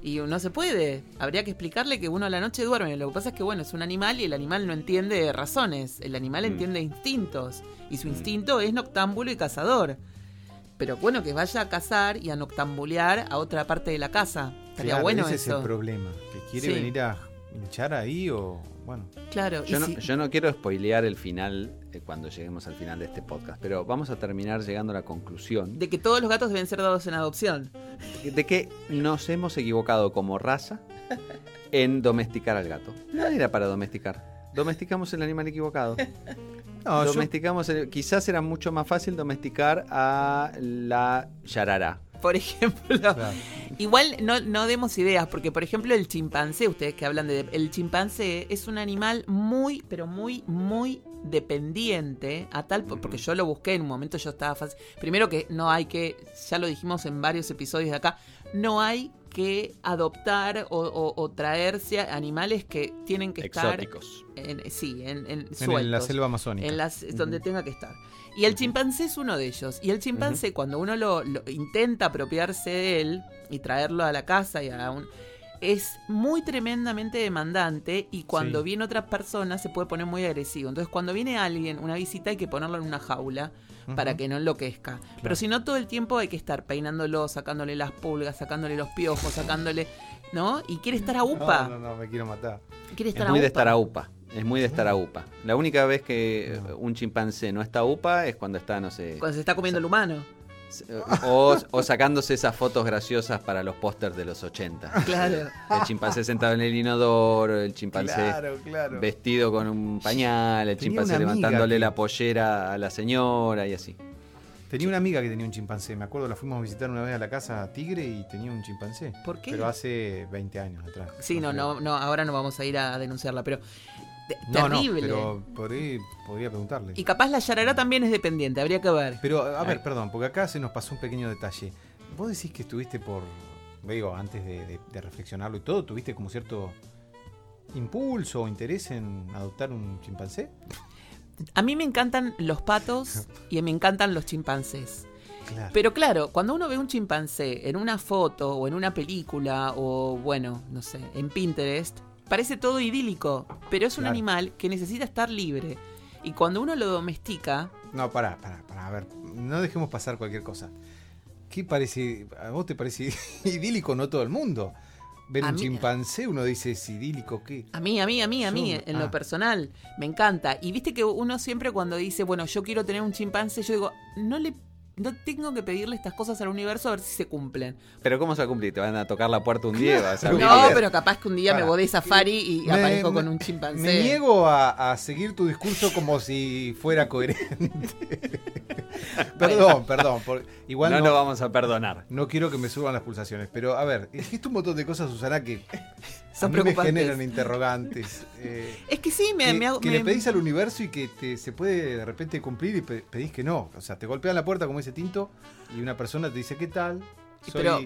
Speaker 1: Y no se puede. Habría que explicarle que uno a la noche duerme. Lo que pasa es que, bueno, es un animal y el animal no entiende razones. El animal
Speaker 3: Mm.
Speaker 1: entiende instintos. Y su
Speaker 3: Mm.
Speaker 1: instinto es noctámbulo y cazador. Pero bueno, que vaya a cazar y a noctambulear a otra parte de la casa. Estaría
Speaker 2: Claro,
Speaker 1: bueno
Speaker 2: ese es el problema. Que quiere
Speaker 1: Sí.
Speaker 2: venir a hinchar ahí o. Bueno.
Speaker 1: Claro, y
Speaker 3: Yo no,
Speaker 1: si-
Speaker 3: yo no quiero spoilear el final eh, cuando lleguemos al final de este podcast, pero vamos a terminar llegando a la conclusión
Speaker 1: de que todos los gatos deben ser dados en adopción.
Speaker 3: de que nos hemos equivocado como raza en domesticar al gato. No era para domesticar. Domesticamos el animal equivocado.
Speaker 2: No, yo-
Speaker 3: domesticamos el- quizás era mucho más fácil domesticar a la yarará.
Speaker 1: Por ejemplo.
Speaker 2: claro.
Speaker 1: Igual no, no demos ideas, porque por ejemplo el chimpancé, ustedes que hablan de... El chimpancé es un animal muy, pero muy, muy dependiente, a tal... Porque yo lo busqué en un momento, yo estaba fácil... Primero que no hay que, ya lo dijimos en varios episodios de acá, no hay que adoptar o, o- o traerse animales que tienen que estar...
Speaker 3: Exóticos.
Speaker 1: En, sí, en, en,
Speaker 2: En la selva amazónica.
Speaker 1: En las, donde tenga que estar. Y el chimpancé es uno de ellos. Y el chimpancé, cuando uno lo, lo intenta apropiarse de él y traerlo a la casa y a un. Es muy tremendamente demandante y cuando
Speaker 2: Sí.
Speaker 1: viene otra persona se puede poner muy agresivo. Entonces, cuando viene alguien, una visita, hay que ponerlo en una jaula para que no enloquezca. Pero si no, todo el tiempo hay que estar peinándolo, sacándole las pulgas, sacándole los piojos, sacándole. ¿No? Y quiere estar a upa.
Speaker 2: No, no, no, me quiero matar.
Speaker 1: Quiere estar
Speaker 3: Es muy
Speaker 1: a
Speaker 3: de
Speaker 1: upa.
Speaker 3: estar a upa. Es muy de estar a upa. La única vez que eh, un chimpancé no está a upa es cuando está, no sé.
Speaker 1: Cuando se está comiendo el humano.
Speaker 3: O, o sacándose esas fotos graciosas para los pósters de los 80.
Speaker 1: Claro.
Speaker 3: El chimpancé sentado en el inodoro, el chimpancé
Speaker 2: Claro, claro.
Speaker 3: vestido con un pañal, el
Speaker 2: Tenía
Speaker 3: chimpancé levantándole
Speaker 2: que-
Speaker 3: la pollera a la señora y así.
Speaker 2: Tenía una amiga que tenía un chimpancé. Me acuerdo, la fuimos a visitar una vez a la casa Tigre y tenía un chimpancé.
Speaker 1: ¿Por qué?
Speaker 2: Pero hace 20 años atrás.
Speaker 1: Sí, no, no, no, ahora no vamos a ir a denunciarla, pero te-
Speaker 2: No, no,
Speaker 1: terrible.
Speaker 2: pero podría preguntarle.
Speaker 1: Y capaz la yarará también es dependiente, habría que ver.
Speaker 2: Pero, a ver, perdón, porque acá se nos pasó un pequeño detalle. Vos decís que estuviste por, digo, antes de, de- de reflexionarlo y todo, tuviste como cierto impulso o interés en adoptar un chimpancé.
Speaker 1: A mí me encantan los patos y me encantan los chimpancés.
Speaker 2: Claro.
Speaker 1: Pero claro, cuando uno ve un chimpancé en una foto o en una película o bueno, no sé, en Pinterest, parece todo idílico, pero es un
Speaker 2: Claro.
Speaker 1: animal que necesita estar libre. Y cuando uno lo domestica,
Speaker 2: No, pará, pará, pará. A ver, no dejemos pasar cualquier cosa. ¿Qué parece? ¿A vos te parece idílico? No todo el mundo. Ver
Speaker 1: A
Speaker 2: un
Speaker 1: mí-
Speaker 2: chimpancé, uno dice, ¿es idílico qué?
Speaker 1: a mí, a mí, a mí, a mí,
Speaker 2: Yo-
Speaker 1: en
Speaker 2: ah.
Speaker 1: lo personal, me encanta. Y viste que uno siempre cuando dice, bueno, yo quiero tener un chimpancé, yo digo, no le... No tengo que pedirle estas cosas al universo a ver si se cumplen.
Speaker 3: Pero ¿cómo se va a cumplir? ¿Te van a tocar la puerta un día? y vas a?
Speaker 1: No, pero capaz que un día me voy de safari y
Speaker 2: Me-
Speaker 1: aparezco
Speaker 2: me-
Speaker 1: con un chimpancé.
Speaker 2: Me niego a, a seguir tu discurso como si fuera coherente. perdón, perdón. por- igual
Speaker 3: no
Speaker 2: no,
Speaker 3: lo vamos a perdonar.
Speaker 2: no quiero que me suban las pulsaciones. Pero a ver, dijiste un montón de cosas, Susana, que a mí me generan interrogantes. eh,
Speaker 1: Es que sí, me,
Speaker 2: que
Speaker 1: me hago-
Speaker 2: que
Speaker 1: me-
Speaker 2: le pedís al universo y que te- se puede de repente cumplir y pe- pedís que no. O sea, te golpean la puerta como ese tinto y una persona te dice, ¿qué tal? Soy
Speaker 1: Pero-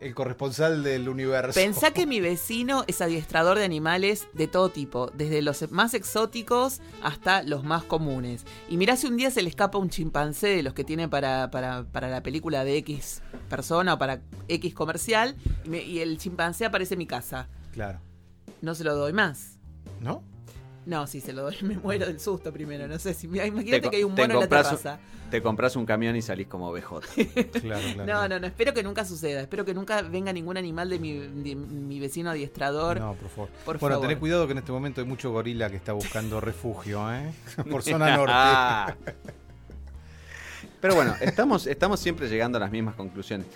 Speaker 2: el corresponsal del universo.
Speaker 1: Pensá que mi vecino es adiestrador de animales de todo tipo, desde los más exóticos hasta los más comunes. Y mirá si un día se le escapa un chimpancé de los que tiene para, para, para la película de X persona o para X comercial, y, me- y el chimpancé aparece en mi casa.
Speaker 2: Claro.
Speaker 1: No se lo doy más.
Speaker 2: ¿No?
Speaker 1: No, si se lo doy, me muero del susto primero. No sé, si imagínate que hay un mono en la
Speaker 3: un-
Speaker 1: terraza.
Speaker 3: Te compras un camión y salís como BJ.
Speaker 2: Claro, claro.
Speaker 1: No, no, no, espero que nunca suceda. Espero que nunca venga ningún animal de mi, de mi vecino adiestrador.
Speaker 2: No, por favor.
Speaker 1: Por
Speaker 2: bueno,
Speaker 1: favor.
Speaker 2: tened cuidado que en este momento hay mucho gorila que está buscando refugio, ¿eh? Por zona norte.
Speaker 3: Ah. Pero bueno, estamos, estamos siempre llegando a las mismas conclusiones.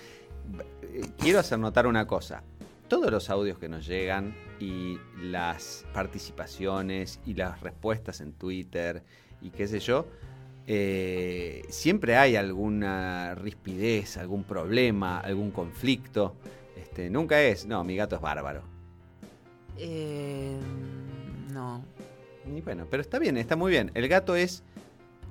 Speaker 3: Quiero hacer notar una cosa. Todos los audios que nos llegan y las participaciones y las respuestas en Twitter y qué sé yo, eh, siempre hay alguna rispidez, algún problema, algún conflicto. Este, nunca es, no, mi gato es bárbaro.
Speaker 1: Eh, no.
Speaker 3: Y bueno, pero está bien, está muy bien. El gato es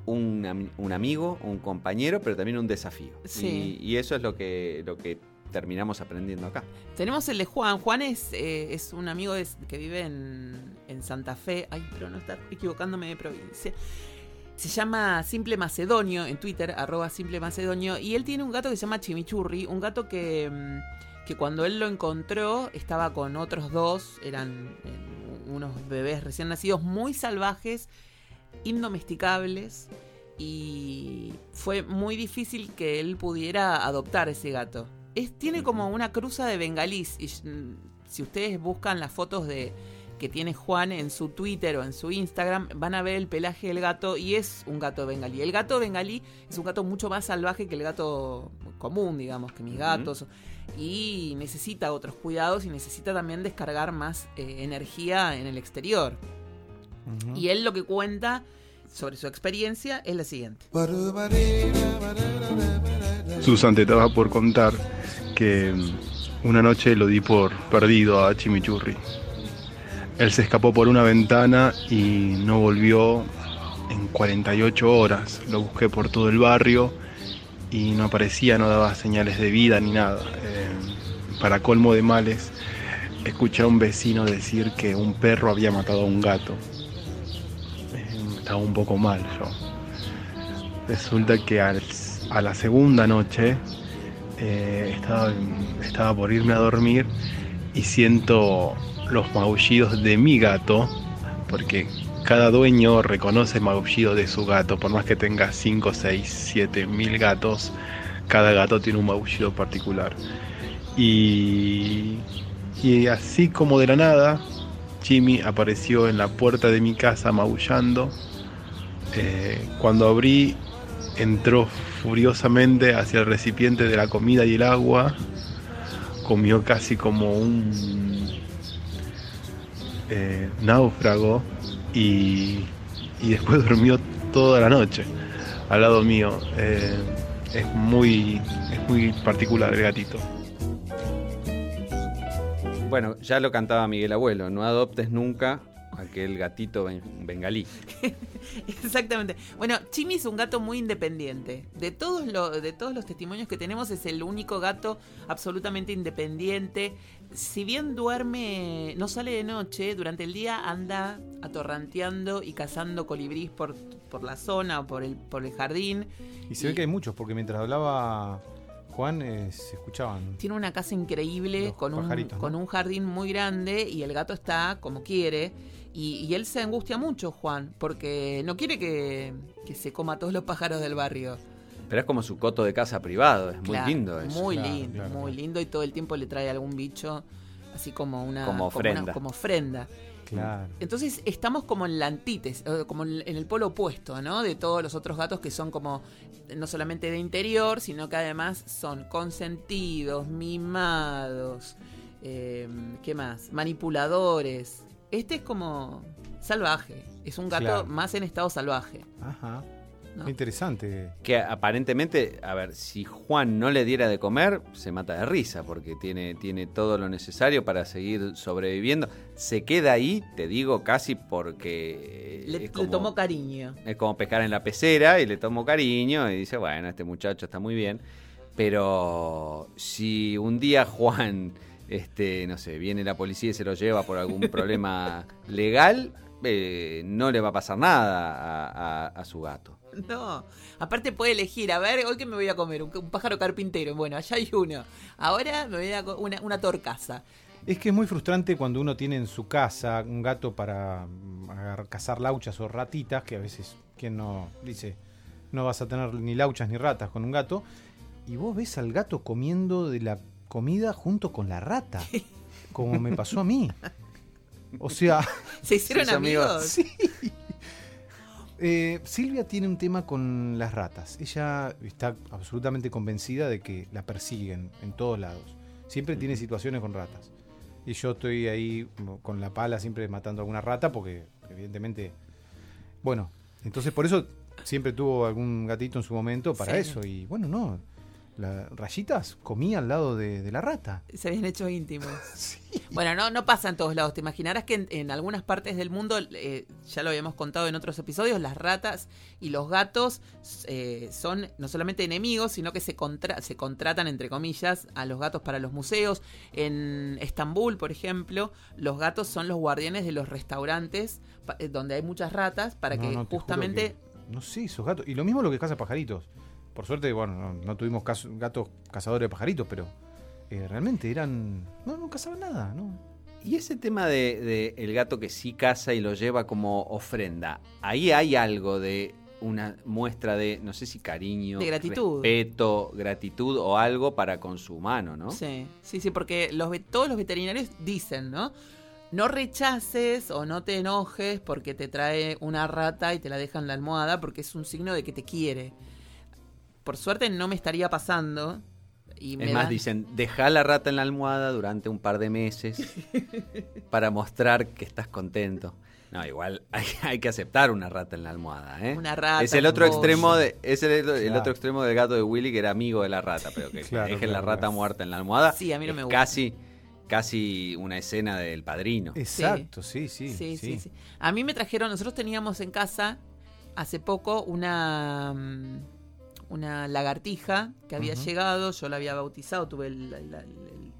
Speaker 3: un, un amigo, un compañero, pero también un desafío.
Speaker 1: Sí.
Speaker 3: Y, y eso es lo que, lo que terminamos aprendiendo acá.
Speaker 1: Tenemos el de Juan. Juan es, eh, es un amigo que vive en, en Santa Fe. Ay, pero no está equivocándome de provincia. Se llama Simple Macedonio en Twitter, arroba Simple Macedonio. Y él tiene un gato que se llama Chimichurri. Un gato que, mm, que cuando él lo encontró estaba con otros dos. Eran eh, unos bebés recién nacidos muy salvajes, indomesticables. Y fue muy difícil que él pudiera adoptar ese gato. Es, tiene como una cruza de bengalís. Y, mm, si ustedes buscan las fotos de que tiene Juan en su Twitter o en su Instagram, van a ver el pelaje del gato y es un gato bengalí. El gato bengalí es un gato mucho más salvaje que el gato común, digamos, que mis gatos. Y necesita otros cuidados y necesita también descargar más eh, energía en el exterior. Y él lo que cuenta sobre su experiencia es la siguiente.
Speaker 7: Susan, te estaba por contar que mm, una noche lo di por perdido a Chimichurri. Él se escapó por una ventana y no volvió en 48 horas. Lo busqué por todo el barrio y no aparecía, no daba señales de vida ni nada. Eh, para colmo de males, escuché a un vecino decir que un perro había matado a un gato. Eh, estaba un poco mal yo. Resulta que al- a la segunda noche eh, estaba, estaba por irme a dormir y siento los maullidos de mi gato, porque cada dueño reconoce el maullido de su gato, por más que tenga 5, 6, 7 mil gatos, cada gato tiene un maullido particular. Y, y así como de la nada, Jimmy apareció en la puerta de mi casa maullando. Eh, cuando abrí entró furiosamente hacia el recipiente de la comida y el agua, comió casi como un eh, náufrago y, y después durmió toda la noche al lado mío. Eh, es muy, es muy particular el gatito.
Speaker 3: Bueno, ya lo cantaba Miguel Abuelo, no adoptes nunca aquel gatito ben- bengalí.
Speaker 1: Exactamente. Bueno, Chimi es un gato muy independiente. De todos, lo- de todos los testimonios que tenemos, es el único gato absolutamente independiente. Si bien duerme, no sale de noche, durante el día anda atorranteando y cazando colibrís por, por la zona o por el, por el jardín.
Speaker 2: Y se ve que hay muchos, porque mientras hablaba Juan, eh, se escuchaban.
Speaker 1: Tiene una casa increíble
Speaker 2: Los
Speaker 1: con un, con un jardín muy grande y el gato está como quiere. Y, y él se angustia mucho, Juan, porque no quiere que, que se coma todos los pájaros del barrio.
Speaker 3: Pero es como su coto de casa privado, es muy lindo eso.
Speaker 1: Muy
Speaker 2: Claro,
Speaker 1: lindo,
Speaker 2: claro,
Speaker 1: muy
Speaker 2: claro.
Speaker 1: lindo y todo el tiempo le trae algún bicho, así como una
Speaker 3: Como ofrenda.
Speaker 1: como ofrenda.
Speaker 2: Claro.
Speaker 1: Entonces estamos como en la antítesis, eh, como en el polo opuesto, ¿no? De todos los otros gatos que son como no solamente de interior, sino que además son consentidos, mimados, eh, ¿qué más? Manipuladores. Este es como salvaje, es un gato
Speaker 2: Claro.
Speaker 1: más en estado salvaje.
Speaker 2: Ajá.
Speaker 1: ¿no?
Speaker 2: Qué interesante.
Speaker 3: Que aparentemente, a ver, si Juan no le diera de comer, se mata de risa, porque tiene, tiene todo lo necesario para seguir sobreviviendo. Se queda ahí, te digo, casi porque
Speaker 1: Le, le tomó cariño.
Speaker 3: es como pescar en la pecera y le tomó cariño y dice, bueno, este muchacho está muy bien. Pero si un día Juan, este, no sé, viene la policía y se lo lleva por algún problema legal, eh, no le va a pasar nada a- a- a su gato.
Speaker 1: No, aparte puede elegir, a ver, hoy que me voy a comer, un, un pájaro carpintero, bueno, allá hay uno. Ahora me voy a una, una torcaza.
Speaker 2: Es que es muy frustrante cuando uno tiene en su casa un gato para mm, cazar lauchas o ratitas, que a veces, quien no dice, no vas a tener ni lauchas ni ratas con un gato, y vos ves al gato comiendo de la comida junto con la rata, como me pasó a mí. O sea,
Speaker 1: ¿Se hicieron amigos.
Speaker 2: sí. Eh, Silvia tiene un tema con las ratas. Ella está absolutamente convencida de que la persiguen en todos lados. Siempre tiene situaciones con ratas. Y yo estoy ahí como con la pala siempre matando a alguna rata porque evidentemente... Bueno, entonces por eso siempre tuvo algún gatito en su momento para
Speaker 1: Sí.
Speaker 2: eso. Y bueno, no. Las rayitas comía al lado de, de la rata.
Speaker 1: Se habían hecho íntimos. Bueno, no, no pasa en todos lados. Te imaginarás que en, en algunas partes del mundo, eh, ya lo habíamos contado en otros episodios, las ratas y los gatos eh, son no solamente enemigos, sino que se, contra- se contratan, entre comillas, a los gatos para los museos. En Estambul, por ejemplo, los gatos son los guardianes de los restaurantes eh, donde hay muchas ratas para
Speaker 2: No,
Speaker 1: que
Speaker 2: no,
Speaker 1: justamente...
Speaker 2: que- no sé, esos gatos. Y lo mismo lo que caza pajaritos. Por suerte, bueno, no, no tuvimos caso- gatos cazadores de pajaritos, pero eh, realmente eran. No, no cazaban nada, ¿no?
Speaker 3: Y ese tema de, de el gato que sí caza y lo lleva como ofrenda, ahí hay algo de una muestra de, no sé si cariño,
Speaker 1: De gratitud.
Speaker 3: respeto, gratitud o algo para con su humano, ¿no?
Speaker 1: Sí, sí, sí, porque los, ve- todos los veterinarios dicen, ¿no? No rechaces o no te enojes porque te trae una rata y te la deja en la almohada porque es un signo de que te quiere. Por suerte no me estaría pasando. Y me
Speaker 3: Es más, dicen, deja la rata en la almohada durante un par de meses para mostrar que estás contento. No, igual hay, hay que aceptar una rata en la almohada, ¿eh?
Speaker 1: Una rata,
Speaker 3: es el otro extremo de, es el, el otro extremo del gato de Willy que era amigo de la rata, pero que
Speaker 2: Claro,
Speaker 3: dejen la rata
Speaker 2: claro.
Speaker 3: muerta en la almohada.
Speaker 1: Sí, a mí no me gusta.
Speaker 3: Casi, casi una escena del padrino.
Speaker 2: Exacto, sí, sí.
Speaker 1: Sí, sí, sí. A mí me trajeron, nosotros teníamos en casa hace poco una mm, una lagartija que había llegado, yo la había bautizado, tuve la, la-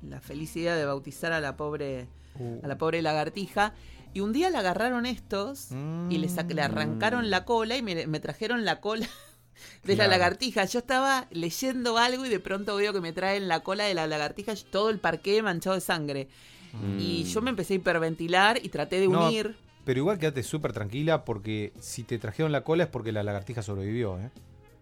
Speaker 1: la felicidad de bautizar a la pobre
Speaker 2: Uh,
Speaker 1: a la pobre lagartija. Y un día la agarraron estos y le, le arrancaron la cola y me, me trajeron la cola de la lagartija. Yo estaba leyendo algo y de pronto veo que me traen la cola de la lagartija, todo el parqué manchado de sangre.
Speaker 3: Mm.
Speaker 1: Y yo me empecé a hiperventilar y traté de
Speaker 2: No,
Speaker 1: unir.
Speaker 2: Pero igual quédate súper tranquila porque si te trajeron la cola es porque la lagartija sobrevivió, ¿eh?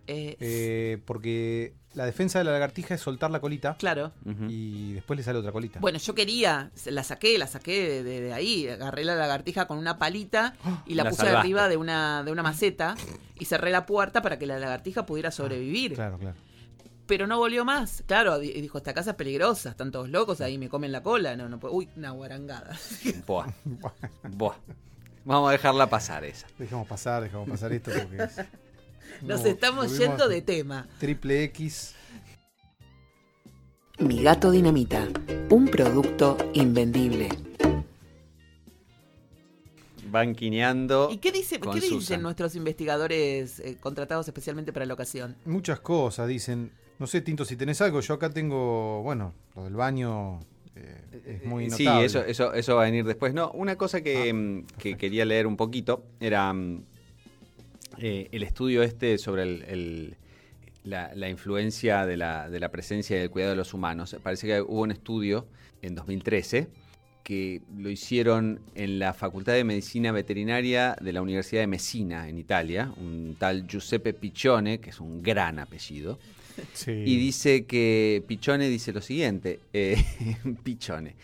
Speaker 1: Eh,
Speaker 2: Eh, porque La defensa de la lagartija es soltar la colita
Speaker 1: Claro.
Speaker 2: Y después le sale otra colita.
Speaker 1: Bueno, yo quería, la saqué, la saqué de, de- de ahí, agarré la lagartija con una palita y la,
Speaker 3: La
Speaker 1: puse
Speaker 3: salvaste.
Speaker 1: arriba de una, de una maceta y cerré la puerta para que la lagartija pudiera sobrevivir.
Speaker 2: Claro, claro.
Speaker 1: Pero no volvió más. Claro, di- dijo, esta casa es peligrosa, están todos locos, ahí me comen la cola. No, no puedo. Uy, una guarangada.
Speaker 3: Buah. Buah. Vamos a dejarla pasar esa.
Speaker 2: Dejamos pasar, dejamos pasar esto porque es-
Speaker 1: Nos
Speaker 2: no,
Speaker 1: estamos yendo de tema.
Speaker 2: Triple X.
Speaker 1: Mi gato dinamita, un producto invendible.
Speaker 3: Banquineando.
Speaker 1: ¿Y qué, dice,
Speaker 3: con
Speaker 1: qué dicen
Speaker 3: Susan.
Speaker 1: nuestros investigadores eh, contratados especialmente para la ocasión?
Speaker 2: Muchas cosas, dicen. No sé, Tinto, si tenés algo. Yo acá tengo, bueno, lo del baño eh, es muy
Speaker 3: Sí,
Speaker 2: notable.
Speaker 3: eso, eso, eso va a venir después. No, una cosa que,
Speaker 2: Ah,
Speaker 3: mm, que quería leer un poquito era mm, eh, el estudio este sobre el- el- la, la influencia de la, de la presencia y del cuidado de los humanos. Parece que hubo un estudio en 2013 que lo hicieron en la Facultad de Medicina Veterinaria de la Universidad de Messina, en Italia, un tal Giuseppe Piccione, que es un gran apellido.
Speaker 2: Sí.
Speaker 3: Y dice que Pichone dice lo siguiente, eh, Pichone.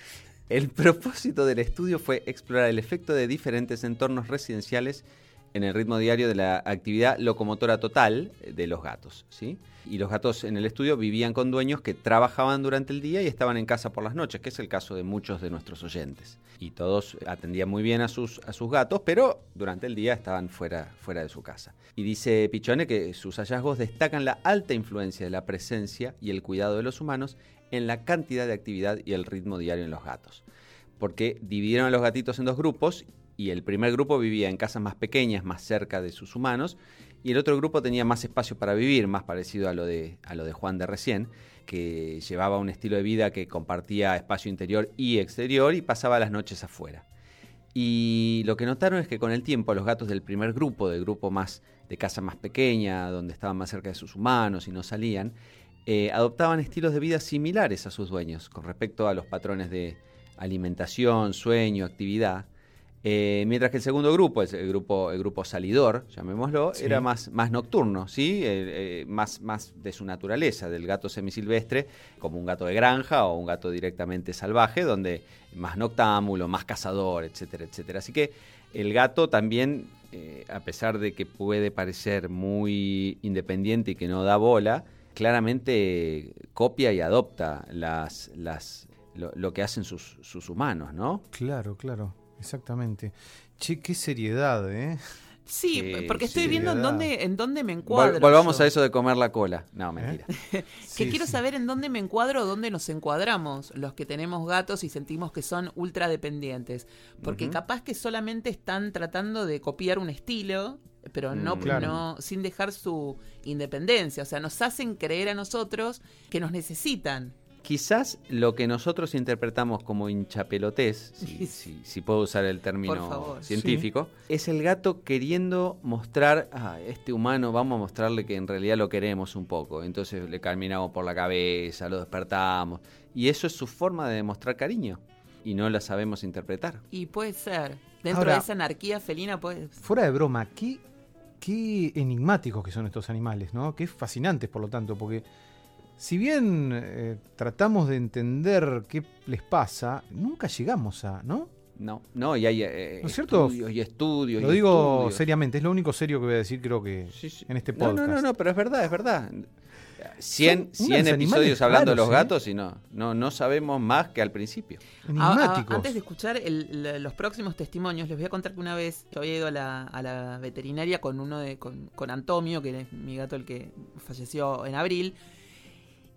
Speaker 3: El propósito del estudio fue explorar el efecto de diferentes entornos residenciales en el ritmo diario de la actividad locomotora total de los gatos, ¿sí? Y los gatos en el estudio vivían con dueños que trabajaban durante el día y estaban en casa por las noches, que es el caso de muchos de nuestros oyentes. Y todos atendían muy bien a sus, a sus gatos, pero durante el día estaban fuera, fuera de su casa. Y dice Pichone que sus hallazgos destacan la alta influencia de la presencia y el cuidado de los humanos en la cantidad de actividad y el ritmo diario en los gatos. Porque dividieron a los gatitos en dos grupos y el primer grupo vivía en casas más pequeñas, más cerca de sus humanos, y el otro grupo tenía más espacio para vivir, más parecido a lo de, a lo de Juan de recién, que llevaba un estilo de vida que compartía espacio interior y exterior y pasaba las noches afuera. Y lo que notaron es que con el tiempo los gatos del primer grupo, del grupo más de casa más pequeña, donde estaban más cerca de sus humanos y no salían, eh, adoptaban estilos de vida similares a sus dueños con respecto a los patrones de alimentación, sueño, actividad. Eh, mientras que el segundo grupo, el, grupo, el grupo salidor, llamémoslo,
Speaker 2: Sí.
Speaker 3: era más, más nocturno, ¿sí? Eh, eh, más, más de su naturaleza, del gato semisilvestre, como un gato de granja o un gato directamente salvaje, donde más noctámbulo, más cazador, etcétera, etcétera. Así que el gato también, eh, a pesar de que puede parecer muy independiente y que no da bola, claramente copia y adopta las, las, lo, lo que hacen sus, sus humanos, ¿no?
Speaker 2: Claro, claro. Exactamente. Che, qué seriedad, ¿eh?
Speaker 1: Sí,
Speaker 3: Sí,
Speaker 1: porque estoy
Speaker 2: sí,
Speaker 1: viendo en dónde, en dónde me
Speaker 3: Vol-
Speaker 1: encuadro.
Speaker 3: volvamos
Speaker 1: yo.
Speaker 3: a eso de comer la cola. No, mentira.
Speaker 1: Que
Speaker 2: Sí,
Speaker 1: quiero
Speaker 2: sí.
Speaker 1: saber en dónde me encuadro, dónde nos encuadramos los que tenemos gatos y sentimos que son ultra dependientes. Porque capaz que solamente están tratando de copiar un estilo, pero no,
Speaker 3: Mm.
Speaker 2: Claro.
Speaker 1: no sin dejar su independencia. O sea, nos hacen creer a nosotros que nos necesitan.
Speaker 3: Quizás lo que nosotros interpretamos como hinchapelotés, si, si- si puedo usar el término científico, es el gato queriendo mostrar a este humano, vamos a mostrarle que en realidad lo queremos un poco. Entonces le caminamos por la cabeza, lo despertamos. Y eso es su forma de demostrar cariño. Y no la sabemos interpretar.
Speaker 1: Y puede ser. Dentro
Speaker 2: Ahora-
Speaker 1: de esa anarquía felina, pues.
Speaker 2: Fuera de broma, qué, qué enigmáticos que son estos animales, ¿no? Qué fascinantes, por lo tanto, porque si bien eh, tratamos de entender qué les pasa, nunca llegamos a, ¿no?
Speaker 3: No, no, y hay eh,
Speaker 2: ¿No es cierto?
Speaker 3: estudios y estudios.
Speaker 2: Lo
Speaker 3: y
Speaker 2: digo
Speaker 3: estudios.
Speaker 2: seriamente, es lo único serio que voy a decir, creo que
Speaker 3: Sí, sí.
Speaker 2: en este
Speaker 3: No,
Speaker 2: podcast.
Speaker 3: No, no, no, pero es verdad, es verdad. 100,
Speaker 2: Son
Speaker 3: 100
Speaker 2: unos
Speaker 3: episodios hablando de los
Speaker 2: ¿eh?
Speaker 3: gatos y no, no, no sabemos más que al principio.
Speaker 1: A- a-
Speaker 2: Enigmáticos.
Speaker 1: antes de escuchar el- la- los próximos testimonios, les voy a contar que una vez yo había ido a la, a la veterinaria con uno de, con, con Antonio, que es mi gato el que falleció en abril.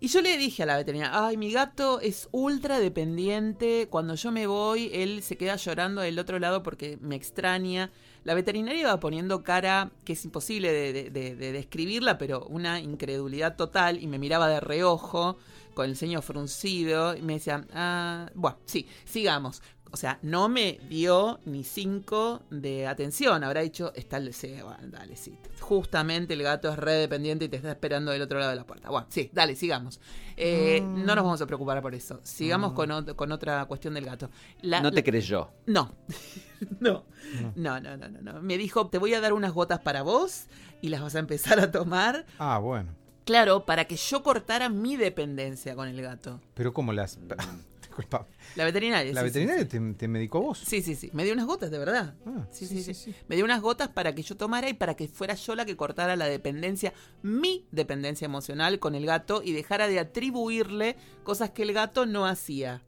Speaker 1: Y yo le dije a la veterinaria, ay, mi gato es ultra dependiente. Cuando yo me voy, él se queda llorando del otro lado porque me extraña. La veterinaria iba poniendo cara que es imposible de describirla, pero una incredulidad total. Y me miraba de reojo, con el ceño fruncido. Y me decía, ah, bueno, sí, sigamos. O sea, no me dio ni cinco de atención. Habrá dicho, está el sí, bueno, dale, sí. Justamente el gato es re dependiente y te está esperando del otro lado de la puerta. Bueno, sí, dale, sigamos. Eh,
Speaker 2: Mm.
Speaker 1: No nos vamos a preocupar por eso. Sigamos
Speaker 2: Mm.
Speaker 1: con, con otra cuestión del gato. La-
Speaker 3: no te creyó.
Speaker 1: no. no.
Speaker 2: No.
Speaker 1: No, no, no, no, no. Me dijo, te voy a dar unas gotas para vos y las vas a empezar a tomar.
Speaker 2: Ah, bueno.
Speaker 1: Claro, para que yo cortara mi dependencia con el gato.
Speaker 2: Pero como las... Disculpa.
Speaker 1: La veterinaria.
Speaker 2: ¿La
Speaker 1: sí,
Speaker 2: veterinaria
Speaker 1: sí,
Speaker 2: te, te medicó vos?
Speaker 1: Sí, sí, sí. Me dio unas gotas, de verdad.
Speaker 2: Ah,
Speaker 1: Sí, sí, sí, Me dio unas gotas para que yo tomara y para que fuera yo la que cortara la dependencia, mi dependencia emocional con el gato y dejara de atribuirle cosas que el gato no hacía.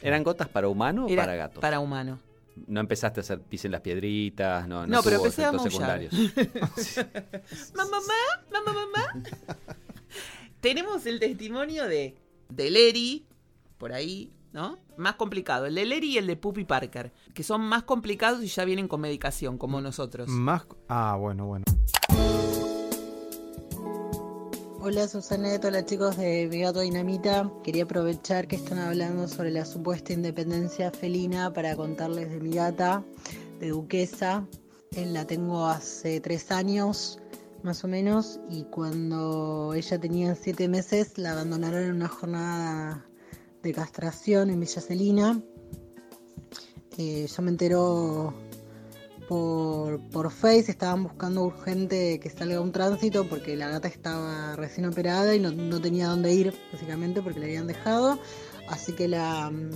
Speaker 3: ¿Eran gotas para humano o
Speaker 1: Era
Speaker 3: para gatos?
Speaker 1: Para humano.
Speaker 3: No empezaste a hacer pis en las piedritas, no,
Speaker 1: No, pero
Speaker 3: tuvo
Speaker 1: empecé a
Speaker 3: secundarios.
Speaker 1: Mamá, mamá, mamá. Tenemos el testimonio de, de Leri, por ahí, ¿no? Más complicado. El de Leri y el de Puppy Parker, que son más complicados y ya vienen con medicación, como nosotros.
Speaker 2: Más... Ah, bueno, bueno.
Speaker 8: Hola Susanet, hola chicos de Mi Gato Dinamita. Quería aprovechar que están hablando sobre la supuesta independencia felina para contarles de mi gata, de Duquesa. La tengo hace tres años, más o menos, y cuando ella tenía siete meses la abandonaron en una jornada de castración en Villa Celina. Eh, yo me entero por, por Face, estaban buscando urgente que salga un tránsito porque la gata estaba recién operada y no, no tenía dónde ir, básicamente, porque la habían dejado. Así que la, mm,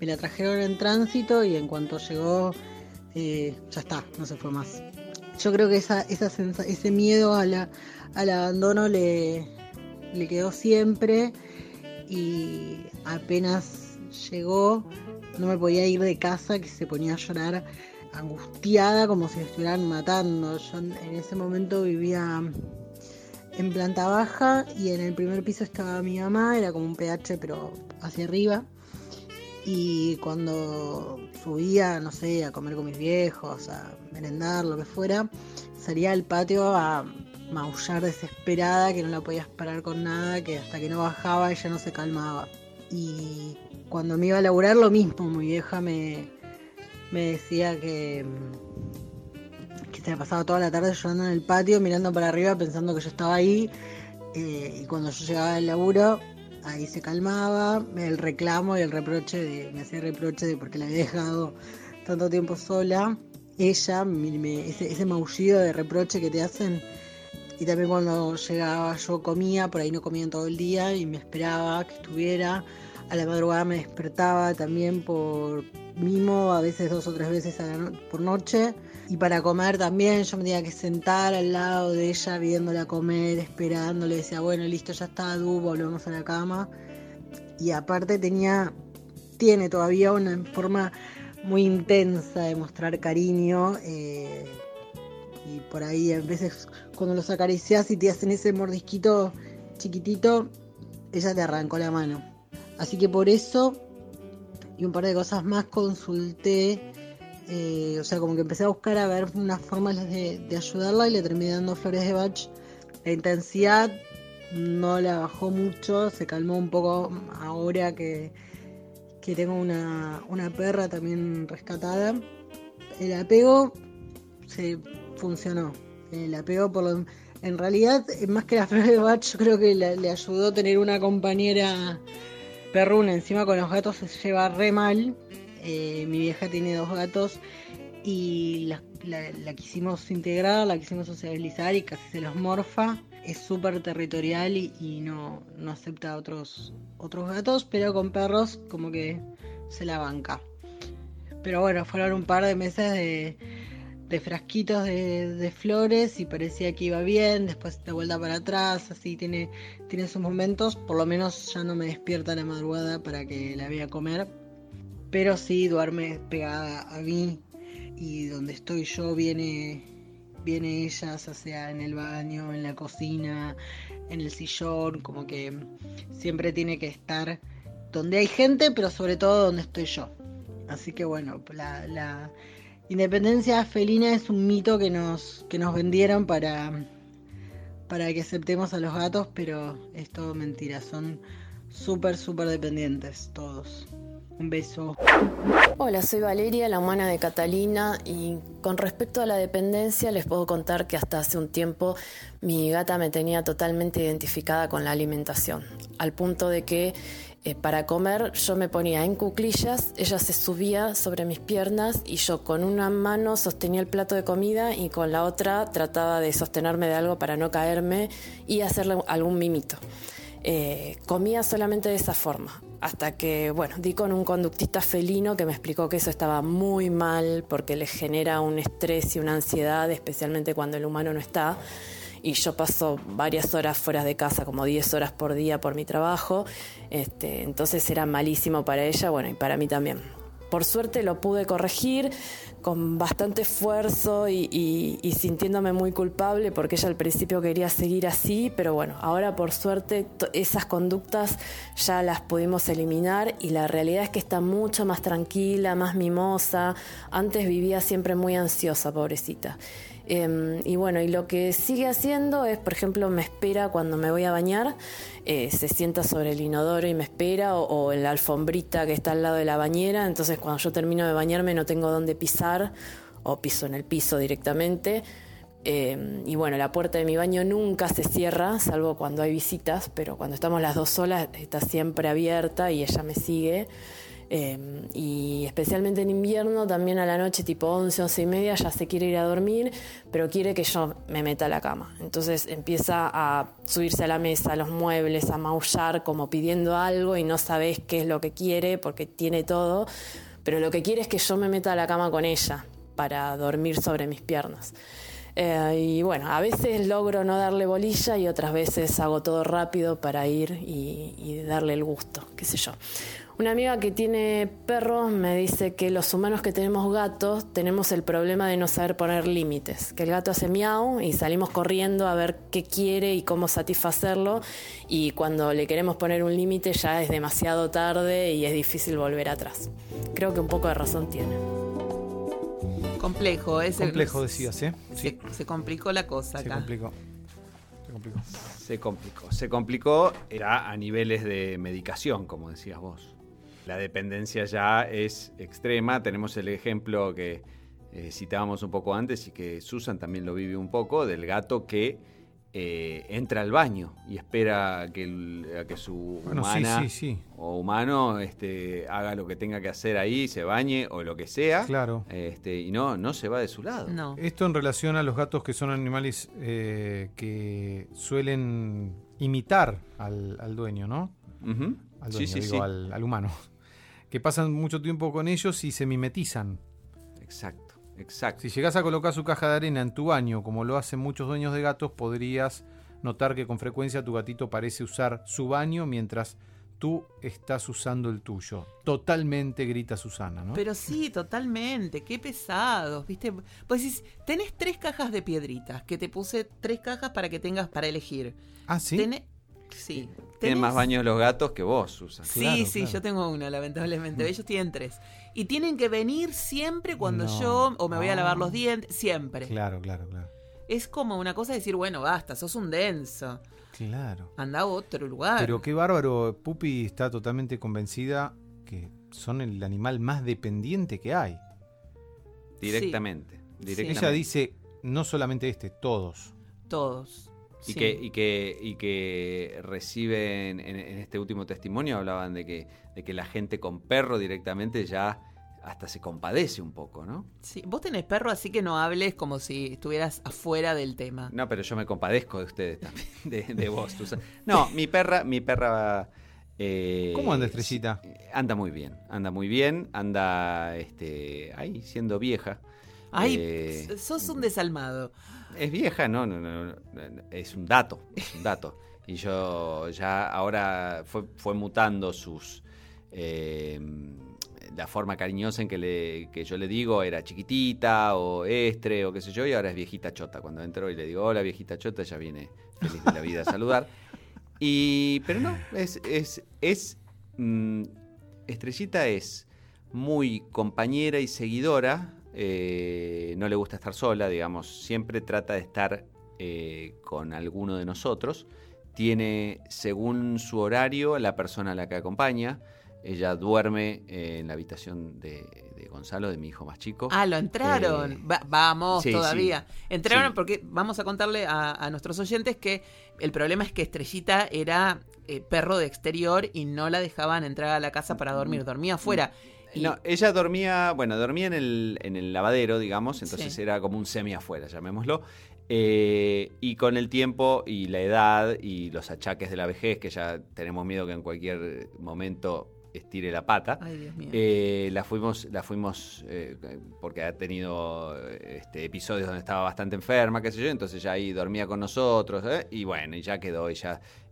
Speaker 8: me la trajeron en tránsito y en cuanto llegó, eh, ya está, no se fue más. Yo creo que esa, esa ese miedo a la- al abandono le, le quedó siempre y apenas llegó no me podía ir de casa que se ponía a llorar angustiada como si me estuvieran matando. Yo en ese momento vivía en planta baja y en el primer piso estaba mi mamá, era como un PH pero hacia arriba. Y cuando subía, no sé, a comer con mis viejos, a merendar, lo que fuera, salía al patio a maullar desesperada, que no la podías parar con nada, que hasta que no bajaba ella no se calmaba. Y cuando me iba a laburar lo mismo, mi vieja me, me decía que, que se la pasaba toda la tarde llorando en el patio, mirando para arriba, pensando que yo estaba ahí. eh, y cuando yo llegaba del laburo, ahí se calmaba, el reclamo y el reproche, de, me hacía reproche de porque la había dejado tanto tiempo sola. Ella, me- me- ese, ese maullido de reproche que te hacen. Y también cuando llegaba yo comía, por ahí no comía en todo el día y me esperaba que estuviera. A la madrugada me despertaba también por mimo, a veces dos o tres veces por noche. Y para comer también yo me tenía que sentar al lado de ella viéndola comer, esperándole. Decía, bueno, listo, ya está, Du, volvemos a la cama. Y aparte tenía, tiene todavía una forma muy intensa de mostrar cariño. eh, y por ahí a veces cuando los acaricias y te hacen ese mordisquito chiquitito, ella te arrancó la mano. Así que por eso y un par de cosas más consulté, eh, o sea, como que empecé a buscar a ver unas formas de, ayudarla y le terminé dando flores de bach. La intensidad no la bajó mucho, se calmó un poco ahora que, que tengo una, una perra también rescatada. El apego se funcionó. El apego por lo, en realidad, eh, más que la flor de Bach, yo creo que la- le ayudó tener una compañera perruna. Encima con los gatos se lleva re mal. Eh, mi vieja tiene dos gatos y la, la- la quisimos integrar, la quisimos socializar y casi se los morfa. Es súper territorial y, y no, no acepta a otros, otros gatos, pero con perros como que se la banca. Pero bueno, fueron un par de meses de, de frasquitos de, flores y parecía que iba bien, después de vuelta para atrás, así tiene, tiene sus momentos, por lo menos ya no me despierta la madrugada para que la vea a comer, pero sí duerme pegada a mí y donde estoy yo viene, viene ella, ya sea en el baño, en la cocina, en el sillón, como que siempre tiene que estar donde hay gente, pero sobre todo donde estoy yo. Así que bueno, la, la independencia felina es un mito que nos, que nos vendieron para, para que aceptemos a los gatos, pero es todo mentira, son súper, súper dependientes todos. Un beso.
Speaker 9: Hola, soy Valeria, la humana de Catalina, y con respecto a la dependencia les puedo contar que hasta hace un tiempo mi gata me tenía totalmente identificada con la alimentación, al punto de que eh, para comer yo me ponía en cuclillas, ella se subía sobre mis piernas y yo con una mano sostenía el plato de comida y con la otra trataba de sostenerme de algo para no caerme y hacerle algún mimito. Eh, comía solamente de esa forma, hasta que, bueno, di con un conductista felino que me explicó que eso estaba muy mal porque le genera un estrés y una ansiedad, especialmente cuando el humano no está y yo paso varias horas fuera de casa, como 10 horas por día por mi trabajo, este, entonces era malísimo para ella, bueno, y para mí también. Por suerte lo pude corregir con bastante esfuerzo y, sintiéndome muy culpable porque ella al principio quería seguir así, pero bueno, ahora por suerte esas conductas ya las pudimos eliminar y la realidad es que está mucho más tranquila, más mimosa. Antes vivía siempre muy ansiosa, pobrecita. Em, y bueno, y lo que sigue haciendo es, por ejemplo, me espera cuando me voy a bañar, eh, se sienta sobre el inodoro y me espera, o, en la alfombrita que está al lado de la bañera, entonces cuando yo termino de bañarme no tengo dónde pisar, o piso en el piso directamente. Em, y bueno, la puerta de mi baño nunca se cierra, salvo cuando hay visitas, pero cuando estamos las dos solas está siempre abierta y ella me sigue. Em, y especialmente en invierno, también a la noche, tipo 11, 11 y media, ya se quiere ir a dormir, pero quiere que yo me meta a la cama. Entonces empieza a subirse a la mesa, a los muebles, a maullar como pidiendo algo y no sabes qué es lo que quiere porque tiene todo, pero lo que quiere es que yo me meta a la cama con ella para dormir sobre mis piernas. Eh, y bueno, a veces logro no darle bolilla y otras veces hago todo rápido para ir y, y darle el gusto, qué sé yo. Una amiga que tiene perros me dice que los humanos que tenemos gatos tenemos el problema de no saber poner límites, que el gato hace miau y salimos corriendo a ver qué quiere y cómo satisfacerlo y cuando le queremos poner un límite ya es demasiado tarde y es difícil volver atrás. Creo que un poco de razón tiene.
Speaker 1: Complejo, es
Speaker 2: complejo decías, ¿eh?
Speaker 1: Sí. Se, complicó la cosa acá.
Speaker 2: Se complicó. Se complicó.
Speaker 3: Se complicó. Se complicó, era a niveles de medicación, como decías vos. La dependencia ya es extrema. Tenemos el ejemplo que eh, citábamos un poco antes y que Susan también lo vive un poco, del gato que eh, entra al baño y espera a que, que su humana o humano este, haga lo que tenga que hacer ahí, se bañe o lo que sea.
Speaker 2: Claro.
Speaker 3: Este, y no, no se va de su lado.
Speaker 2: Esto en relación a los gatos que son animales eh, que suelen imitar al, dueño, ¿no? Al dueño, digo, al humano que pasan mucho tiempo con ellos y se mimetizan.
Speaker 3: Exacto, exacto.
Speaker 2: Si llegas a colocar su caja de arena en tu baño, como lo hacen muchos dueños de gatos, podrías notar que con frecuencia tu gatito parece usar su baño mientras tú estás usando el tuyo. Totalmente grita Susana, ¿no?
Speaker 1: Pero sí, totalmente. Qué pesados, ¿viste? Pues decís, tenés tres cajas de piedritas, que te puse tres cajas para que tengas para elegir.
Speaker 2: Ah, sí.
Speaker 1: Sí.
Speaker 3: Tienen más baños los gatos que vos, Susan.
Speaker 1: Sí, sí, yo tengo uno, lamentablemente. Mm. Ellos tienen tres. Y tienen que venir siempre cuando yo o me voy a lavar los dientes, siempre.
Speaker 2: Claro, claro, claro.
Speaker 1: Es como una cosa de decir, bueno, basta, sos un denso.
Speaker 2: Claro.
Speaker 1: Anda a otro lugar.
Speaker 2: Pero qué bárbaro, Pupi está totalmente convencida que son el animal más dependiente que hay.
Speaker 3: Directamente. directamente.
Speaker 2: Ella dice, no solamente este, todos.
Speaker 1: Todos.
Speaker 3: Y, que, y, que, y que reciben, en, este último testimonio hablaban de que, de que la gente con perro directamente ya hasta se compadece un poco, ¿no?
Speaker 1: Sí, vos tenés perro, así que no hables como si estuvieras afuera del tema.
Speaker 3: No, pero yo me compadezco de ustedes también, de, vos. No, mi perra, mi perra...
Speaker 2: Eh, ¿Cómo anda Estrellita?
Speaker 3: Anda muy bien, anda muy bien, anda este, ahí siendo vieja.
Speaker 1: Ay, eh, sos un desalmado.
Speaker 3: Es vieja, no, no, no, es un dato, es un dato. Y yo ya ahora fue, fue mutando sus... Eh, la forma cariñosa en que, le, que yo le digo era chiquitita o estre o qué sé yo, y ahora es viejita chota. Cuando entro y le digo, hola viejita chota, ella viene feliz de la vida a saludar. Y, pero no, es, es, es mm, Estrellita es muy compañera y seguidora eh, no le gusta estar sola, digamos, siempre trata de estar eh, con alguno de nosotros. Tiene, según su horario, la persona a la que acompaña. ella duerme eh, en la habitación de, de Gonzalo, de mi hijo más chico.
Speaker 1: Ah, lo entraron.
Speaker 3: Eh,
Speaker 1: Va- vamos
Speaker 3: sí,
Speaker 1: todavía. Entraron
Speaker 3: Sí.
Speaker 1: porque vamos a contarle a, a nuestros oyentes que el problema es que Estrellita era eh, perro de exterior y no la dejaban entrar a la casa para dormir. Dormía afuera. Y-
Speaker 3: No, ella dormía, bueno, dormía en el, en el lavadero, digamos, entonces
Speaker 1: Sí.
Speaker 3: era como un semi afuera, llamémoslo. Eh, y con el tiempo y la edad y los achaques de la vejez, que ya tenemos miedo que en cualquier momento estire la pata,
Speaker 1: Ay, Dios mío.
Speaker 3: eh, la fuimos, la fuimos eh, porque ha tenido este, episodios donde estaba bastante enferma, qué sé yo, entonces ya ahí dormía con nosotros, y bueno, y ya quedó,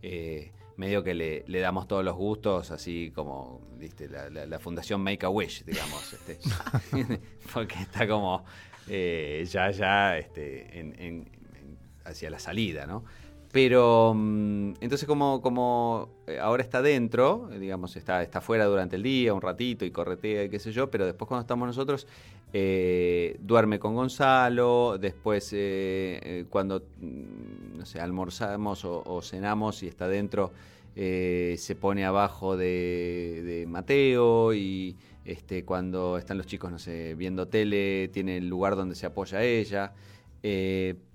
Speaker 3: eh, medio que le, le damos todos los gustos, así como, viste, la, fundación Make a Wish, digamos, este, porque está como eh, ya, ya, este, hacia la salida, ¿no? Pero mm, entonces como, como eh, ahora está dentro, digamos, está, está fuera durante el día, un ratito y corretea y qué sé yo, pero después cuando estamos nosotros, eh, duerme con Gonzalo, después eh, eh, cuando, mm, no sé, almorzamos o, o cenamos y está dentro, eh, se pone abajo de, de Mateo y este, cuando están los chicos, no sé, viendo tele, tiene el lugar donde se apoya ella.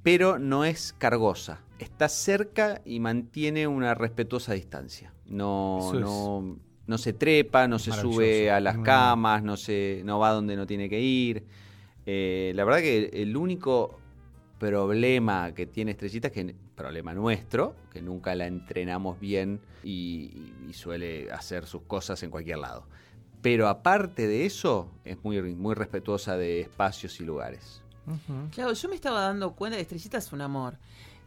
Speaker 3: Pero no es cargosa. Está cerca y mantiene una respetuosa distancia. No,
Speaker 2: Eso es
Speaker 3: no, se trepa, no se sube a las camas, no, se, no va donde no tiene que ir. Eh, la verdad que el único problema que tiene Estrellita es que problema nuestro, que nunca la entrenamos bien y, y suele hacer sus cosas en cualquier lado. Pero aparte de eso, es muy, muy respetuosa de espacios y lugares.
Speaker 1: Claro, yo me estaba dando cuenta, Estrellita es un amor.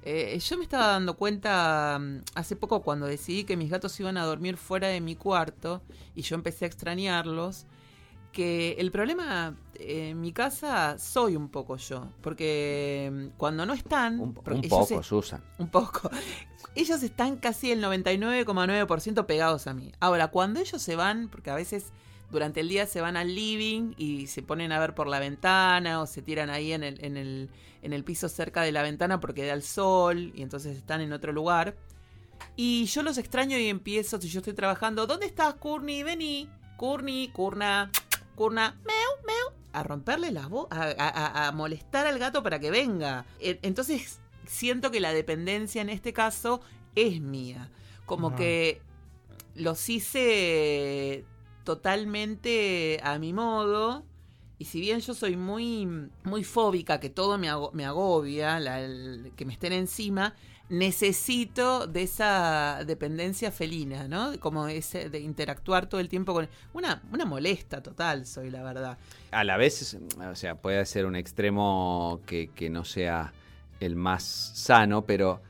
Speaker 1: Eh, yo me estaba dando cuenta mm, hace poco cuando decidí que mis gatos iban a dormir fuera de mi cuarto y yo empecé a extrañarlos, que el problema eh, en mi casa soy un poco yo, porque mm, cuando no están...
Speaker 3: Un,
Speaker 1: porque
Speaker 3: un
Speaker 1: ellos
Speaker 3: poco,
Speaker 1: es-
Speaker 3: Susan.
Speaker 1: un poco. Ellos están casi el 99,9% pegados a mí. Ahora, cuando ellos se van, porque a veces durante el día se van al living y se ponen a ver por la ventana o se tiran ahí en el, en el, en el piso cerca de la ventana porque da el sol y entonces están en otro lugar. Y yo los extraño y empiezo, si yo estoy trabajando, ¿dónde estás, Courtney? Vení. Courtney, Curna, Curna, meu, meu. A romperle la voz, a, a- a- a molestar al gato para que venga. E- Entonces, siento que la dependencia en este caso es mía. Como que los hice totalmente a mi modo. Y si bien yo soy muy, muy fóbica, que todo me, ago- me agobia, que me estén encima, necesito de esa dependencia felina, ¿no? Como ese de interactuar todo el tiempo con... Una, una molesta total soy, la verdad.
Speaker 3: A la vez, o sea, puede ser un extremo que, que no sea el más sano, pero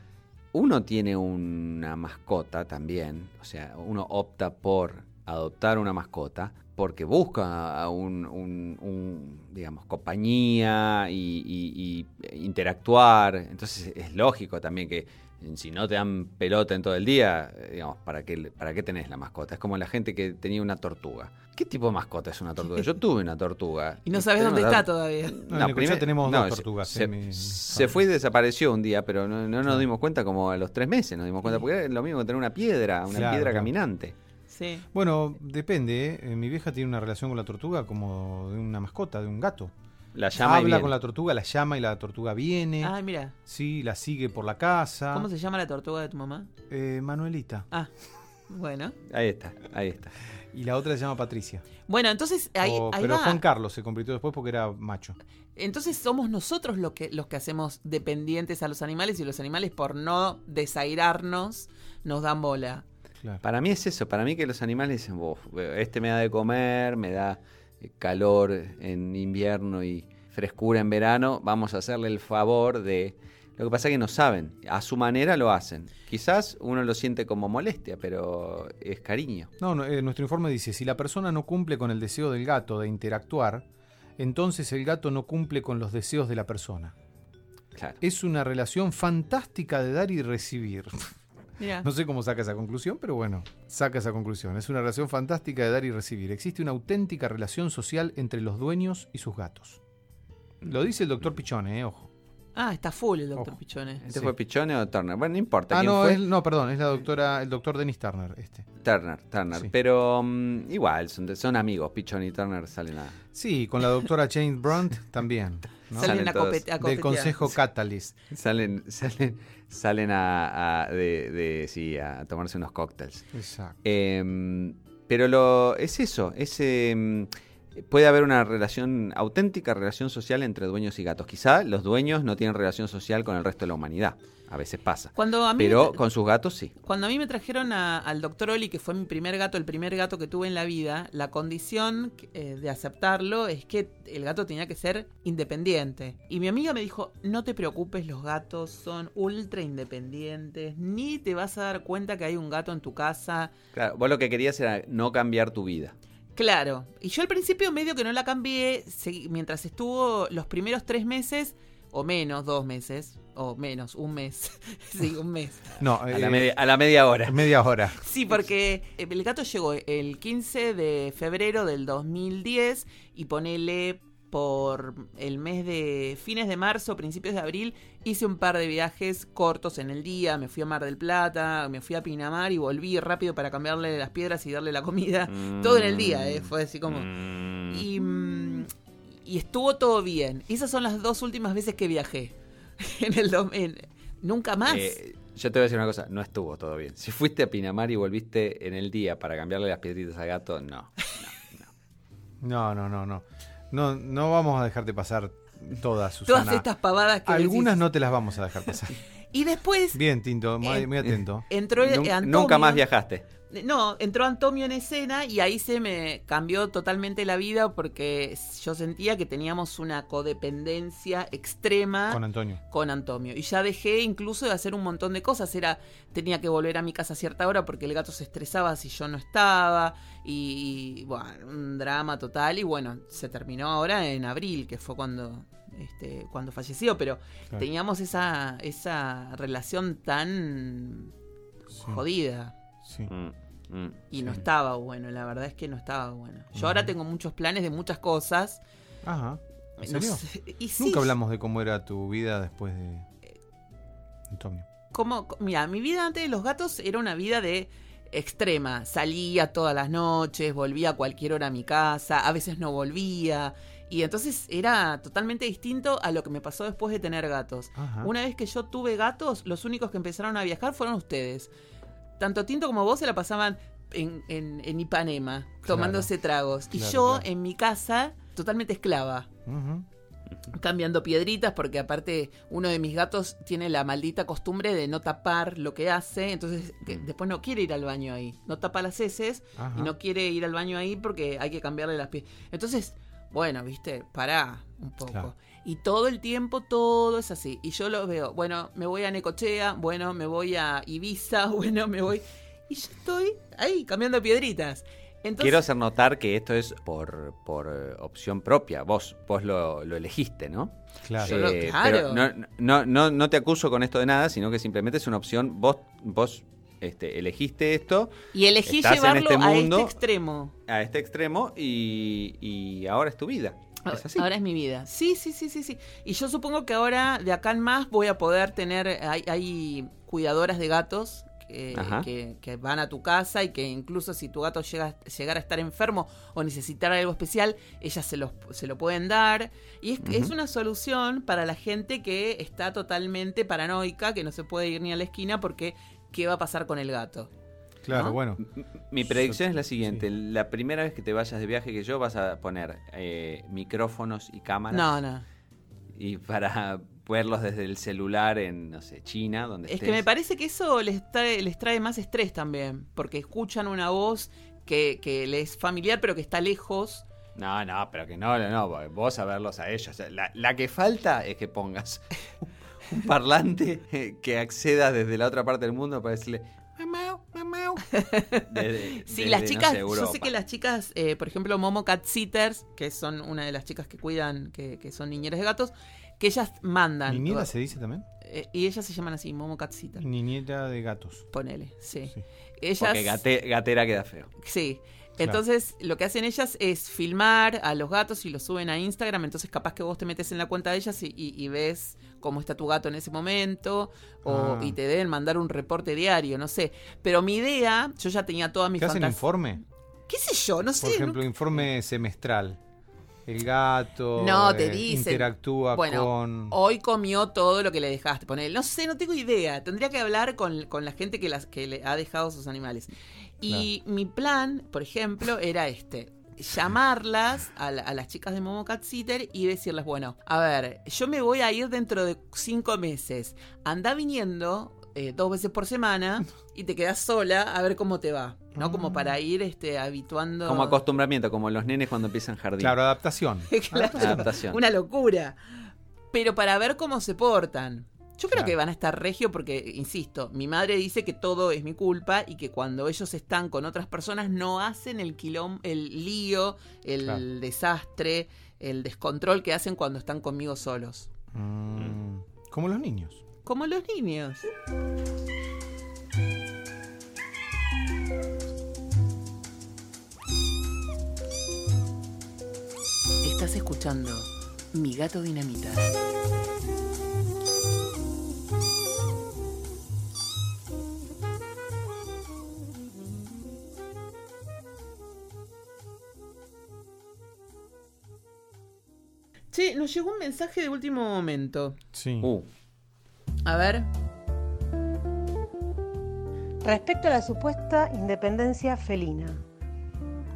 Speaker 3: uno tiene una mascota también, o sea, uno opta por adoptar una mascota porque busca a un, un- un, digamos, compañía y, y- y interactuar. Entonces es lógico también que si no te dan pelota en todo el día, eh, digamos, ¿para qué, ¿para qué tenés la mascota? Es como la gente que tenía una tortuga. ¿Qué tipo de mascota es una tortuga? Yo tuve una tortuga.
Speaker 1: Y no sabes dónde está todavía.
Speaker 2: No, en Necochea
Speaker 3: primer-
Speaker 2: tenemos
Speaker 3: no,
Speaker 2: dos tortugas.
Speaker 3: Se,
Speaker 2: mi-
Speaker 3: se fue y desapareció un día, pero no, no nos dimos cuenta como a los tres meses nos dimos cuenta, porque era lo mismo que tener una piedra, una
Speaker 2: Claro,
Speaker 3: piedra
Speaker 2: claro.
Speaker 3: caminante.
Speaker 1: Sí.
Speaker 2: Bueno, depende. ¿eh? Mi vieja tiene una relación con la tortuga como de una mascota, de un gato.
Speaker 3: La llama
Speaker 2: Habla con la tortuga, la llama y la tortuga viene.
Speaker 1: Ay, mira.
Speaker 2: Sí, la sigue por la casa.
Speaker 1: ¿Cómo se llama la tortuga de tu mamá?
Speaker 2: Eh, Manuelita.
Speaker 1: Ah, bueno.
Speaker 3: Ahí está, ahí está.
Speaker 2: Y la otra se llama Patricia.
Speaker 1: Bueno, entonces ahí,
Speaker 2: O-
Speaker 1: ahí
Speaker 2: pero
Speaker 1: va.
Speaker 2: Juan Carlos se convirtió después porque era macho.
Speaker 1: Entonces somos nosotros los que, los que hacemos dependientes a los animales y los animales por no desairarnos nos dan bola.
Speaker 2: Claro.
Speaker 3: Para mí es eso, para mí que los animales dicen, "Uf, este me da de comer, me da eh, calor en invierno y frescura en verano, vamos a hacerle el favor de... Lo que pasa es que no saben, a su manera lo hacen. Quizás uno lo siente como molestia, pero es cariño.
Speaker 2: No, no, eh, nuestro informe dice, si la persona no cumple con el deseo del gato de interactuar, entonces el gato no cumple con los deseos de la persona.
Speaker 3: Claro.
Speaker 2: Es una relación fantástica de dar y recibir. No sé cómo saca esa conclusión, pero bueno, saca esa conclusión. Es una relación fantástica de dar y recibir. Existe una auténtica relación social entre los dueños y sus gatos. Lo dice el doctor Pichone, eh, ojo.
Speaker 1: Ah, está full el doctor Pichone.
Speaker 3: ¿Este
Speaker 2: Sí.
Speaker 3: fue Pichone o Turner? Bueno, no importa.
Speaker 2: Ah,
Speaker 3: quién
Speaker 2: no,
Speaker 3: fue.
Speaker 2: es- no, perdón, es la doctora, el doctor Dennis Turner, este.
Speaker 3: Turner, Turner.
Speaker 2: Sí.
Speaker 3: Pero mm, igual, son, son amigos. Pichone y Turner salen a.
Speaker 2: Sí, con la doctora Jane Brunt también. ¿no?
Speaker 1: Salen
Speaker 3: Salen
Speaker 1: a,
Speaker 3: todos.
Speaker 1: copete- a
Speaker 2: Del
Speaker 1: copetear.
Speaker 2: Consejo Catalyst.
Speaker 3: Salen, salen, salen a, a- de, de- sí, a tomarse unos cócteles.
Speaker 2: Exacto.
Speaker 3: Eh, pero lo es eso, es, eh, puede haber una relación auténtica, relación social entre dueños y gatos. Quizá los dueños no tienen relación social con el resto de la humanidad. A veces pasa.
Speaker 1: Cuando a mí
Speaker 3: Pero con sus gatos sí.
Speaker 1: Cuando a mí me trajeron a- al doctor Oli, que fue mi primer gato, el primer gato que tuve en la vida, la condición eh, de aceptarlo es que el gato tenía que ser independiente. Y mi amiga me dijo, no te preocupes, los gatos son ultra independientes, ni te vas a dar cuenta que hay un gato en tu casa.
Speaker 3: Claro, vos lo que querías era no cambiar tu vida.
Speaker 1: Claro, y yo al principio medio que no la cambié, mientras estuvo los primeros tres meses, o menos, dos meses, o menos, un mes, sí, un mes.
Speaker 2: No,
Speaker 3: A
Speaker 2: eh,
Speaker 3: la, media, a la media hora.
Speaker 2: media hora.
Speaker 1: Sí, porque el gato llegó el 15 de febrero del 2010 y ponele por el mes de fines de marzo, principios de abril, hice un par de viajes cortos en el día, me fui a Mar del Plata, me fui a Pinamar y volví rápido para cambiarle las piedras y darle la comida, todo en el día, eh, fue así como...
Speaker 3: Mm.
Speaker 1: Y, mm, y estuvo todo bien. Esas son las dos últimas veces que viajé. en el en- Nunca más.
Speaker 3: Eh, yo te voy a decir una cosa, no estuvo todo bien. Si fuiste a Pinamar y volviste en el día para cambiarle las piedritas al gato, no.
Speaker 2: No, no, no, no. No, no vamos a dejarte pasar todas, Susana.
Speaker 1: Todas estas pavadas que
Speaker 2: Algunas
Speaker 1: decís.
Speaker 2: no te las vamos a dejar pasar.
Speaker 1: Y después
Speaker 2: Bien, Tinto, muy, muy atento.
Speaker 1: entró
Speaker 3: Nun-
Speaker 1: Antonio.
Speaker 3: nunca más viajaste.
Speaker 1: No, entró Antonio en escena y ahí se me cambió totalmente la vida porque yo sentía que teníamos una codependencia extrema
Speaker 2: Con Antonio.
Speaker 1: con Antonio. Y ya dejé incluso de hacer un montón de cosas. Era, tenía que volver a mi casa a cierta hora porque el gato se estresaba si yo no estaba. Y, y, bueno, un drama total. Y bueno, se terminó ahora en abril, que fue cuando, este, cuando falleció. Pero
Speaker 2: Claro.
Speaker 1: teníamos esa, esa relación tan
Speaker 2: Sí,
Speaker 1: jodida.
Speaker 2: sí.
Speaker 3: Mm, mm.
Speaker 1: Y no estaba bueno, la verdad es que no estaba bueno. Yo ahora tengo muchos planes de muchas cosas.
Speaker 2: Ajá. ¿En
Speaker 1: No sé, y sí,
Speaker 2: Nunca hablamos de cómo era tu vida después de Antonio.
Speaker 1: como, mira, mi vida antes de los gatos era una vida de extrema. Salía todas las noches, volvía a cualquier hora a mi casa, a veces no volvía. Y entonces era totalmente distinto a lo que me pasó después de tener gatos.
Speaker 2: Ajá.
Speaker 1: Una vez que yo tuve gatos, los únicos que empezaron a viajar fueron ustedes. Tanto Tinto como vos se la pasaban en, en- en Ipanema, tomándose tragos. y
Speaker 2: Claro,
Speaker 1: yo
Speaker 2: claro.
Speaker 1: en mi casa, totalmente esclava. Cambiando piedritas porque aparte uno de mis gatos tiene la maldita costumbre de no tapar lo que hace, entonces que
Speaker 3: Mm.
Speaker 1: después no quiere ir al baño ahí, no tapa las heces
Speaker 2: Ajá.
Speaker 1: y no quiere ir al baño ahí porque hay que cambiarle las piedras. Entonces, bueno, viste, pará un poco.
Speaker 2: Claro.
Speaker 1: Y todo el tiempo todo es así. Y yo lo veo, bueno, me voy a Necochea, bueno, me voy a Ibiza, bueno, me voy... Y yo estoy ahí cambiando piedritas. Entonces,
Speaker 3: Quiero hacer notar que esto es por, por eh, opción propia. Vos, vos lo, lo elegiste, ¿no?
Speaker 2: Claro.
Speaker 3: Eh,
Speaker 1: claro.
Speaker 3: pero no, no, no, no te acuso con esto de nada, sino que simplemente es una opción. Vos, vos este, elegiste esto
Speaker 1: y elegí
Speaker 3: estás en
Speaker 1: llevarlo
Speaker 3: este
Speaker 1: a
Speaker 3: mundo.
Speaker 1: este extremo.
Speaker 3: a este extremo y, y ahora es tu vida. Es así.
Speaker 1: Ahora es mi vida. Sí, sí, sí, sí, sí. Y yo supongo que ahora, de acá en más, voy a poder tener. Hay, hay cuidadoras de gatos que,
Speaker 3: Ajá.
Speaker 1: que- que van a tu casa y que incluso si tu gato llega llegara a estar enfermo o necesitar algo especial, ellas se, los, se lo pueden dar. Y es, es una solución para la gente que está totalmente paranoica, que no se puede ir ni a la esquina porque ¿qué va a pasar con el gato?
Speaker 2: Claro,
Speaker 1: ¿no?
Speaker 2: bueno.
Speaker 3: Mi predicción es la siguiente. La primera vez que te vayas de viaje que yo vas a poner eh, micrófonos y cámaras.
Speaker 1: No, no.
Speaker 3: Y para verlos desde el celular en, no sé, China, donde
Speaker 1: Es
Speaker 3: estés.
Speaker 1: que me parece que eso les trae, les trae más estrés también, porque escuchan una voz que, que les es familiar pero que está lejos.
Speaker 3: No, no, pero que no, no, no, vos a verlos a ellos. La, la que falta es que pongas un parlante eh, que acceda desde la otra parte del mundo para decirle. Desde-
Speaker 1: Sí,
Speaker 3: desde,
Speaker 1: las
Speaker 3: no
Speaker 1: chicas,
Speaker 3: sé,
Speaker 1: yo sé que las chicas, eh, por ejemplo, Momo Cat Sitters, que son una de las chicas que cuidan, que, que son niñeras de gatos, que ellas mandan.
Speaker 2: ¿Niñera se dice también?
Speaker 1: Eh, y ellas se llaman así, Momo Cat Sitter.
Speaker 2: Niñera de gatos.
Speaker 1: Ponele, sí.
Speaker 2: Sí.
Speaker 1: Ellas,
Speaker 3: Porque gate- gatera queda feo.
Speaker 1: Sí. Entonces, lo que hacen ellas es filmar a los gatos y los suben a Instagram. Entonces, capaz que vos te metes en la cuenta de ellas y, y- y ves cómo está tu gato en ese momento. O,
Speaker 2: Ah.
Speaker 1: Y te deben mandar un reporte diario, no sé. Pero mi idea, yo ya tenía todas mis
Speaker 2: ¿Qué hacen informe?
Speaker 1: ¿Qué sé yo? No sé.
Speaker 2: Por
Speaker 1: no-
Speaker 2: ejemplo, informe semestral. El gato
Speaker 1: No, te
Speaker 2: eh,
Speaker 1: dicen.
Speaker 2: interactúa
Speaker 1: bueno,
Speaker 2: con...
Speaker 1: hoy comió todo lo que le dejaste. Poner, no sé, no tengo idea. Tendría que hablar con, con la gente que, las, que le ha dejado sus animales. Y mi plan, por ejemplo, era este. Llamarlas a, la- a las chicas de Momo Cat Sitter y decirles, bueno, a ver, yo me voy a ir dentro de cinco meses. Anda viniendo eh, dos veces por semana y te quedas sola a ver cómo te va. ¿No? Como para ir este, habituando.
Speaker 3: Como acostumbramiento, como los nenes cuando empiezan jardín.
Speaker 2: Claro, adaptación.
Speaker 1: Claro.
Speaker 3: Adaptación.
Speaker 1: Una locura. Pero para ver cómo se portan. Yo creo
Speaker 2: Claro.
Speaker 1: que van a estar regio porque, insisto, mi madre dice que todo es mi culpa y que cuando ellos están con otras personas no hacen el quilom, el lío, el
Speaker 2: Claro.
Speaker 1: desastre, el descontrol que hacen cuando están conmigo solos.
Speaker 2: Mm, como los niños.
Speaker 1: Como los niños. Estás escuchando Mi gato dinamita. Che, nos llegó un mensaje de último momento.
Speaker 2: Sí.
Speaker 3: Uh,
Speaker 1: A ver.
Speaker 10: Respecto a la supuesta independencia felina.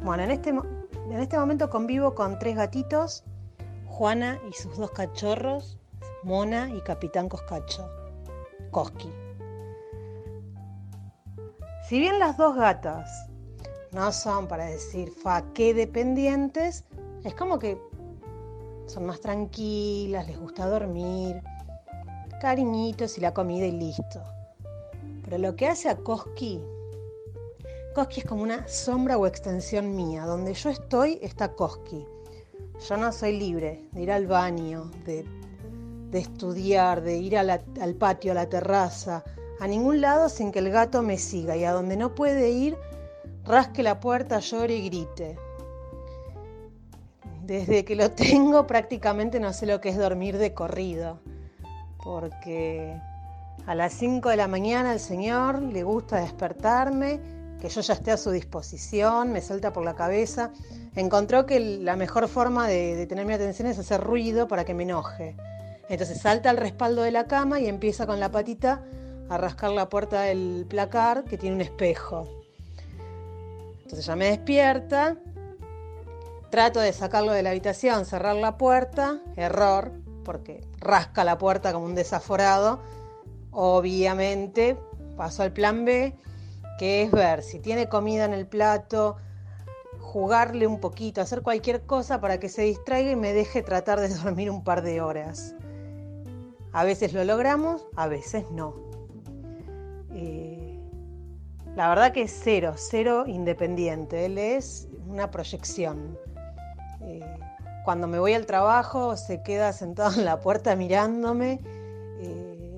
Speaker 10: Bueno, en este, en este momento convivo con tres gatitos, Juana y sus dos cachorros, Mona y Capitán Coscacho, Koski. Si bien las dos gatas no son para decir fa qué dependientes, es como que son más tranquilas, les gusta dormir, cariñitos y la comida y listo. Pero lo que hace a Koski, Koski es como una sombra o extensión mía. Donde yo estoy está Koski. Yo no soy libre de ir al baño, de, de estudiar, de ir al patio, a la terraza, a ningún lado sin que el gato me siga. Y a donde no puede ir, rasque la puerta, llore y grite. Desde que lo tengo prácticamente no sé lo que es dormir de corrido. Porque a las 5 de la mañana el señor le gusta despertarme, que yo ya esté a su disposición, me salta por la cabeza. Encontró que la mejor forma de, de tener mi atención es hacer ruido para que me enoje. Entonces salta al respaldo de la cama y empieza con la patita a rascar la puerta del placar que tiene un espejo. Entonces ya me despierta, trato de sacarlo de la habitación, cerrar la puerta, error, porque rasca la puerta como un desaforado. Obviamente paso al plan B, que es ver si tiene comida en el plato, jugarle un poquito, hacer cualquier cosa para que se distraiga y me deje tratar de dormir un par de horas. A veces lo logramos, a veces no. Eh, la verdad que es cero, cero independiente. Él es una proyección. Eh, cuando me voy al trabajo se queda sentado en la puerta mirándome. Eh,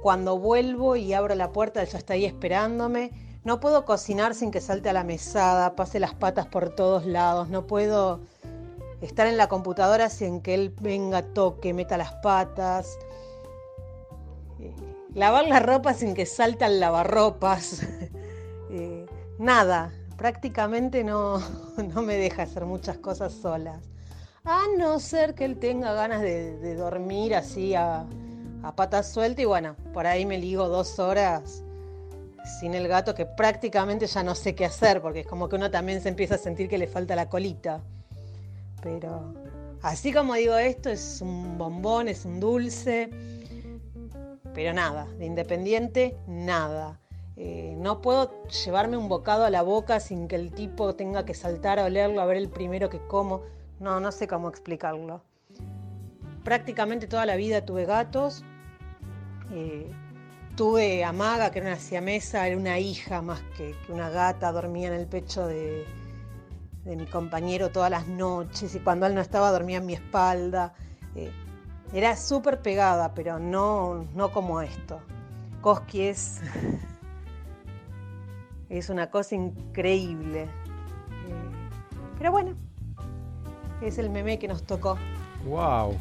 Speaker 10: cuando vuelvo y abro la puerta, él ya está ahí esperándome. No puedo cocinar sin que salte a la mesada, pase las patas por todos lados. No puedo estar en la computadora sin que él venga, toque, meta las patas. Eh, lavar la ropa sin que salte al lavarropas. Eh, nada, prácticamente no, no me deja hacer muchas cosas solas. A no ser que él tenga ganas de, dormir así a, a patas sueltas y bueno, por ahí me ligo dos horas sin el gato que prácticamente ya no sé qué hacer porque es como que uno también se empieza a sentir que le falta la colita. Pero así como digo esto, es un bombón, es un dulce, pero nada, de independiente, nada. Eh, no puedo llevarme un bocado a la boca sin que el tipo tenga que saltar a olerlo, a ver el primero que como. No, no sé cómo explicarlo. Prácticamente toda la vida tuve gatos. Eh, tuve a Maga, que era una siamesa, era una hija más que, que una gata, dormía en el pecho de, de mi compañero todas las noches y cuando él no estaba dormía en mi espalda. Eh, era súper pegada, pero no, no como esto. Koski es, es una cosa increíble. pero bueno, es el meme que nos tocó.
Speaker 2: Wow.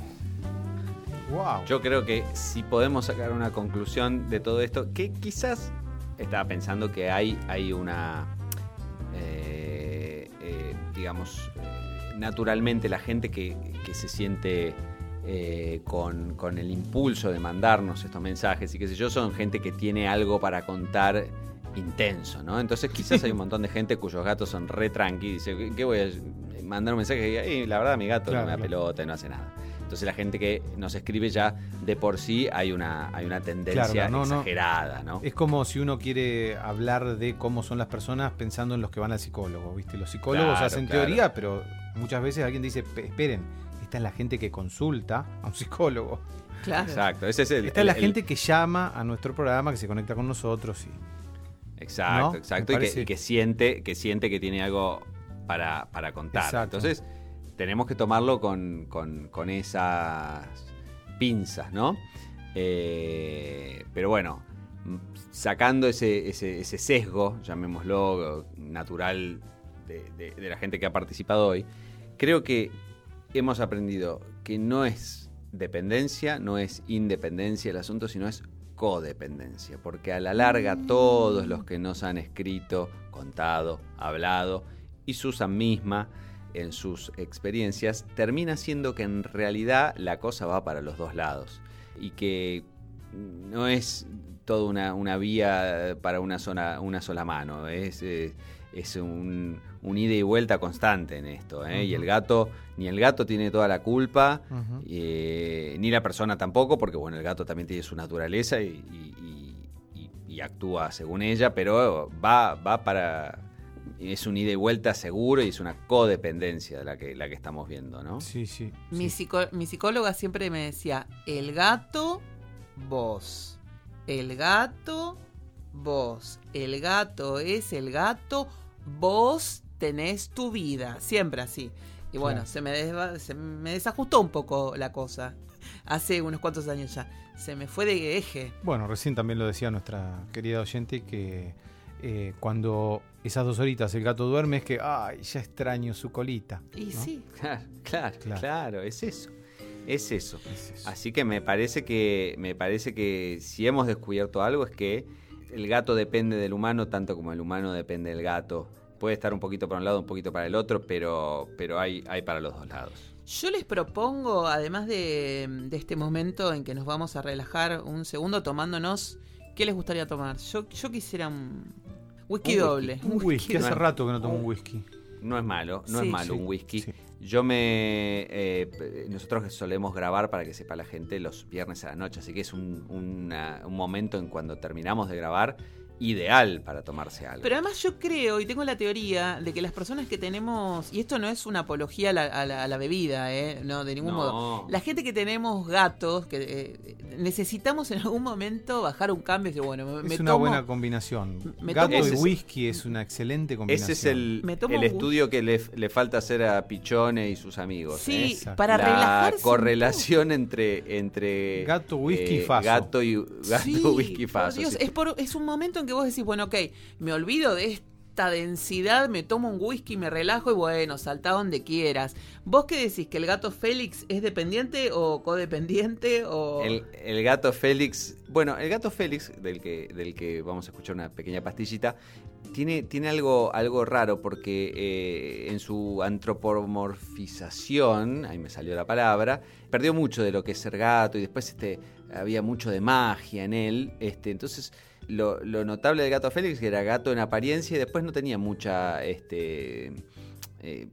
Speaker 2: Wow.
Speaker 3: Yo creo que si podemos sacar una conclusión de todo esto, que quizás estaba pensando que hay, hay una, eh, eh, digamos, eh, naturalmente la gente que, que se siente eh, con, con el impulso de mandarnos estos mensajes y qué sé yo, son gente que tiene algo para contar intenso, ¿no? Entonces quizás hay un montón de gente cuyos gatos son re tranqui y dice, ¿qué voy a mandar un mensaje? Y diga, "Eh, la verdad mi gato
Speaker 2: Claro,
Speaker 3: no me da
Speaker 2: claro.
Speaker 3: pelota y no hace nada. Entonces la gente que nos escribe ya de por sí hay una, hay una tendencia
Speaker 2: Claro, no, no.
Speaker 3: exagerada, ¿no?
Speaker 2: Es como si uno quiere hablar de cómo son las personas pensando en los que van al psicólogo, ¿viste? Los psicólogos
Speaker 3: Claro,
Speaker 2: hacen
Speaker 3: claro.
Speaker 2: teoría, pero muchas veces alguien dice, "Pe- esperen, esta es la gente que consulta a un psicólogo.
Speaker 1: Claro.
Speaker 3: Exacto, ese es el...
Speaker 2: Esta es la
Speaker 3: el- el-
Speaker 2: gente que llama a nuestro programa, que se conecta con nosotros y...
Speaker 3: Exacto,
Speaker 2: ¿no?
Speaker 3: exacto. Y que, y que siente, que siente que tiene algo para, para contar.
Speaker 2: Exacto.
Speaker 3: Entonces, tenemos que tomarlo con, con- con esas pinzas, ¿no? Eh, pero bueno, mm, sacando ese, ese- ese sesgo, llamémoslo natural, de, de- de la gente que ha participado hoy, creo que hemos aprendido que no es dependencia, no es independencia el asunto, sino es codependencia, porque a la larga todos los que nos han escrito, contado, hablado, y Susan misma en sus experiencias, termina siendo que en realidad la cosa va para los dos lados y que no es toda una, una vía para una, zona, una sola mano, es, es un, un ida y vuelta constante en esto. ¿eh? Y el gato, ni el gato tiene toda la culpa, eh, ni la persona tampoco, porque bueno, el gato también tiene su naturaleza y, y- y- y- y actúa según ella, pero va, va para... Es un ida y vuelta seguro y es una codependencia la que, la que estamos viendo, ¿no?
Speaker 2: Sí, sí.
Speaker 1: Mi, psico- mi psicóloga siempre me decía, el gato, vos. El gato, vos. El gato es el gato, vos tenés tu vida. Siempre así. Y bueno,
Speaker 2: Claro.
Speaker 1: se, me se me desajustó un poco la cosa. Hace unos cuantos años ya. Se me fue de eje.
Speaker 2: Bueno, recién también lo decía nuestra querida oyente que eh, cuando esas dos horitas el gato duerme es que, ay, ya extraño su colita.
Speaker 1: Y
Speaker 2: ¿no?
Speaker 1: sí.
Speaker 3: Claro, claro,
Speaker 2: Claro.
Speaker 3: claro, es eso. Es eso.
Speaker 2: Es eso.
Speaker 3: Así que me parece que me parece que si hemos descubierto algo es que el gato depende del humano tanto como el humano depende del gato. Puede estar un poquito para un lado, un poquito para el otro, pero pero hay hay para los dos lados.
Speaker 1: Yo les propongo, además de, de este momento en que nos vamos a relajar un segundo tomándonos, ¿qué les gustaría tomar? Yo, yo quisiera un whisky
Speaker 3: Un
Speaker 1: doble.
Speaker 2: Un whisky, hace
Speaker 3: No,
Speaker 2: rato que no tomo
Speaker 3: un-
Speaker 2: whisky.
Speaker 3: No es malo, no
Speaker 1: Sí,
Speaker 3: es malo
Speaker 2: sí,
Speaker 3: un whisky.
Speaker 2: sí.
Speaker 3: Yo me. eh, nosotros solemos grabar, para que sepa la gente, los viernes a la noche. Así que es un, una- un momento en cuando terminamos de grabar ideal para tomarse algo.
Speaker 1: Pero además yo creo y tengo la teoría de que las personas que tenemos, y esto no es una apología a la, a la- a la bebida, ¿eh? no, de ningún
Speaker 3: No.
Speaker 1: modo. La gente que tenemos gatos, que eh, necesitamos en algún momento bajar un cambio y decir, bueno, me, me
Speaker 2: Es una
Speaker 1: tomo-
Speaker 2: buena combinación.
Speaker 1: me
Speaker 2: Gato
Speaker 1: tomo-
Speaker 2: y
Speaker 3: es-
Speaker 2: whisky es una excelente combinación.
Speaker 3: Ese es el, el estudio que le, le falta hacer a Pichone y sus amigos.
Speaker 1: Sí,
Speaker 3: ¿eh?
Speaker 1: Para
Speaker 3: la
Speaker 1: relajarse.
Speaker 3: correlación entre, entre
Speaker 2: Gato, whisky y faso.
Speaker 3: Gato y gato,
Speaker 1: Sí,
Speaker 3: whisky, faso.
Speaker 1: Dios,
Speaker 3: sí.
Speaker 1: es, por- es un momento en que vos decís, bueno, ok, me olvido de esta densidad, me tomo un whisky, me relajo y bueno, salta donde quieras. ¿Vos qué decís? ¿Que el gato Félix es dependiente o codependiente o...?
Speaker 3: El, el gato Félix, bueno, el gato Félix, del que, del que vamos a escuchar una pequeña pastillita, tiene, tiene algo, algo raro porque eh, en su antropomorfización, ahí me salió la palabra, perdió mucho de lo que es ser gato y después este, había mucho de magia en él. Este, entonces, lo, lo notable del gato Félix es que era gato en apariencia y después no tenía mucha... Este, eh,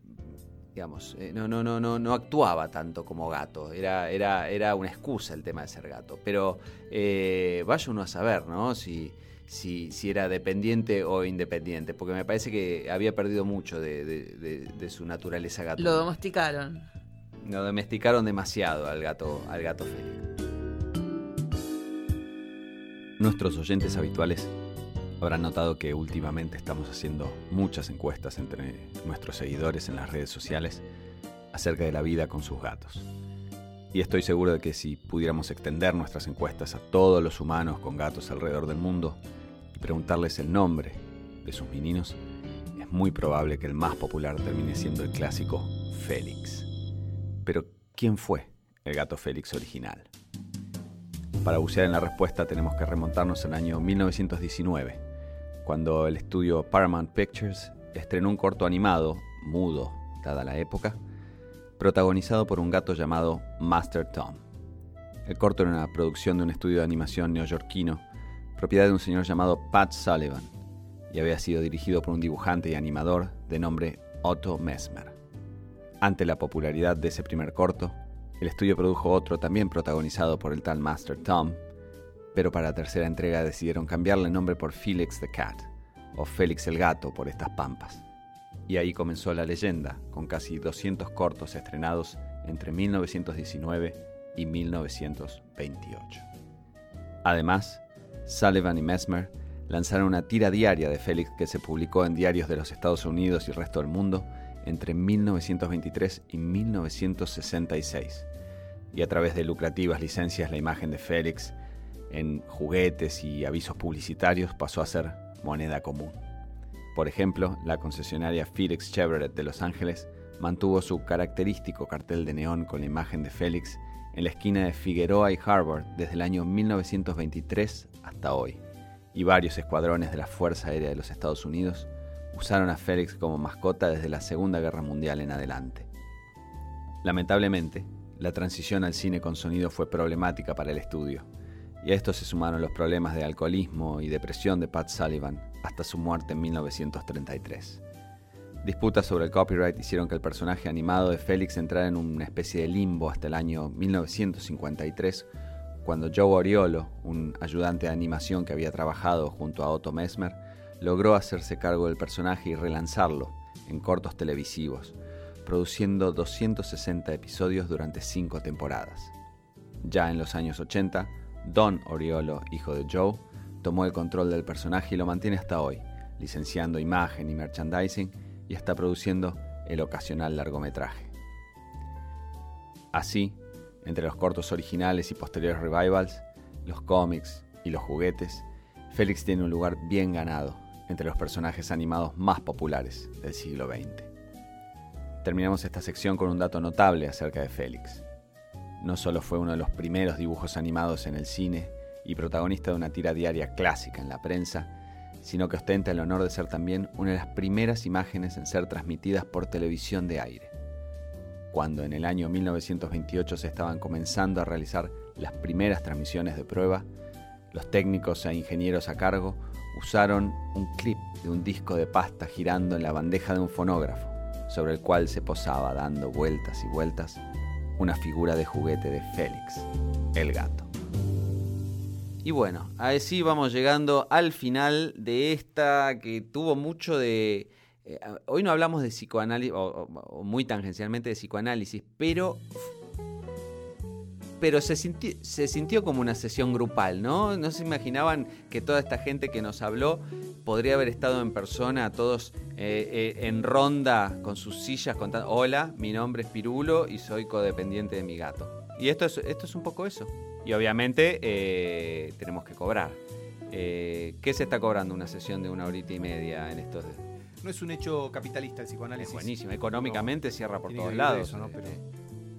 Speaker 3: digamos, eh, no, no, no, no, no actuaba tanto como gato. Era, era, era una excusa el tema de ser gato. Pero eh, vaya uno a saber, ¿no? Si, si, si era dependiente o independiente. Porque me parece que había perdido mucho de, de- de- de su naturaleza gato.
Speaker 1: Lo domesticaron.
Speaker 3: Lo domesticaron demasiado al gato, al gato Félix. Nuestros oyentes habituales habrán notado que últimamente estamos haciendo muchas encuestas entre nuestros seguidores en las redes sociales acerca de la vida con sus gatos. Y estoy seguro de que si pudiéramos extender nuestras encuestas a todos los humanos con gatos alrededor del mundo y preguntarles el nombre de sus meninos, es muy probable que el más popular termine siendo el clásico Félix. Pero, ¿quién fue el gato Félix original? Para bucear en la respuesta tenemos que remontarnos al año 1919, cuando el estudio Paramount Pictures estrenó un corto animado, mudo, dada la época, protagonizado por un gato llamado Master Tom. El corto era una producción de un estudio de animación neoyorquino, propiedad de un señor llamado Pat Sullivan, y había sido dirigido por un dibujante y animador de nombre Otto Mesmer. Ante la popularidad de ese primer corto, el estudio produjo otro también protagonizado por el tal Master Tom, pero para la tercera entrega decidieron cambiarle el nombre por Felix the Cat, o Félix el Gato por estas pampas. Y ahí comenzó la leyenda, con casi 200 cortos estrenados entre 1919 y 1928. Además, Sullivan y Mesmer lanzaron una tira diaria de Félix que se publicó en diarios de los Estados Unidos y el resto del mundo entre 1923 y 1966. Y a través de lucrativas licencias la imagen de Félix en juguetes y avisos publicitarios pasó a ser moneda común. Por ejemplo, la concesionaria Felix Chevrolet de Los Ángeles mantuvo su característico cartel de neón con la imagen de Félix en la esquina de Figueroa y Harvard desde el año 1923 hasta hoy, y varios escuadrones de la Fuerza Aérea de los Estados Unidos usaron a Félix como mascota desde la Segunda Guerra Mundial en adelante. Lamentablemente, la transición al cine con sonido fue problemática para el estudio, y a esto se sumaron los problemas de alcoholismo y depresión de Pat Sullivan hasta su muerte en 1933. Disputas sobre el copyright hicieron que el personaje animado de Félix entrara en una especie de limbo hasta el año 1953, cuando Joe Oriolo, un ayudante de animación que había trabajado junto a Otto Mesmer, logró hacerse cargo del personaje y relanzarlo en cortos televisivos, produciendo 260 episodios durante cinco temporadas. Ya en los años 80, Don Oriolo, hijo de Joe, tomó el control del personaje y lo mantiene hasta hoy, licenciando imagen y merchandising y está produciendo el ocasional largometraje. Así, entre los cortos originales y posteriores revivals, los cómics y los juguetes, Félix tiene un lugar bien ganado entre los personajes animados más populares del siglo XX. Terminamos esta sección con un dato notable acerca de Félix. No solo fue uno de los primeros dibujos animados en el cine y protagonista de una tira diaria clásica en la prensa, sino que ostenta el honor de ser también una de las primeras imágenes en ser transmitidas por televisión de aire. Cuando en el año 1928 se estaban comenzando a realizar las primeras transmisiones de prueba, los técnicos e ingenieros a cargo usaron un clip de un disco de pasta girando en la bandeja de un fonógrafo, sobre el cual se posaba dando vueltas y vueltas una figura de juguete de Félix, el gato. Y bueno, así vamos llegando al final de esta que tuvo mucho de... Eh, hoy no hablamos de psicoanálisis, o, muy tangencialmente de psicoanálisis, pero pero se sintió, se sintió como una sesión grupal, ¿no? No se imaginaban que toda esta gente que nos habló podría haber estado en persona, todos eh, eh, en ronda con sus sillas contando, hola, mi nombre es Pirulo y soy codependiente de mi gato. Y esto es, esto es un poco eso. Y obviamente eh, tenemos que cobrar. ¿Qué se está cobrando una sesión de una horita y media en estos
Speaker 2: No es un hecho capitalista el psicoanálisis.
Speaker 3: Es buenísimo, económicamente cierra por todos lados.
Speaker 2: Eso, ¿no? Pero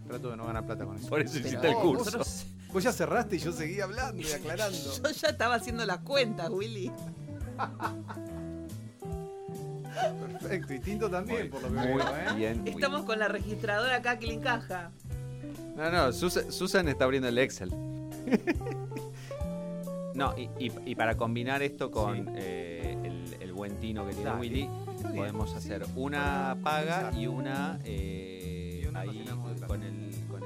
Speaker 2: trato de no ganar plata con eso.
Speaker 3: Por eso hiciste el curso.
Speaker 2: Vos, ya cerraste y yo seguí hablando y aclarando.
Speaker 1: yo ya estaba haciendo las cuentas, Willy.
Speaker 2: Perfecto, y Tinto también, por lo que
Speaker 3: muy
Speaker 2: veo, ¿eh?
Speaker 3: Bien,
Speaker 1: Estamos con la registradora acá que le encaja.
Speaker 3: No, no, Susan, está abriendo el Excel. no, y, para combinar esto con eh, el, buen tino que tiene Willy, podemos hacer una paga y una, eh, ahí con el, con el eh, hijo de...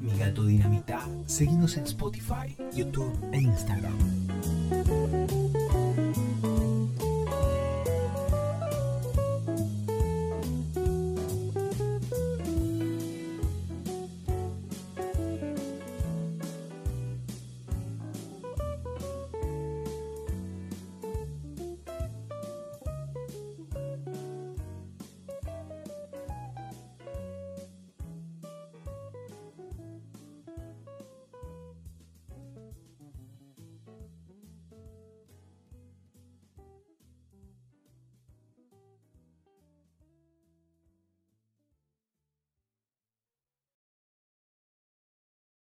Speaker 11: Mi gato dinamita. Seguimos en Spotify, YouTube e Instagram.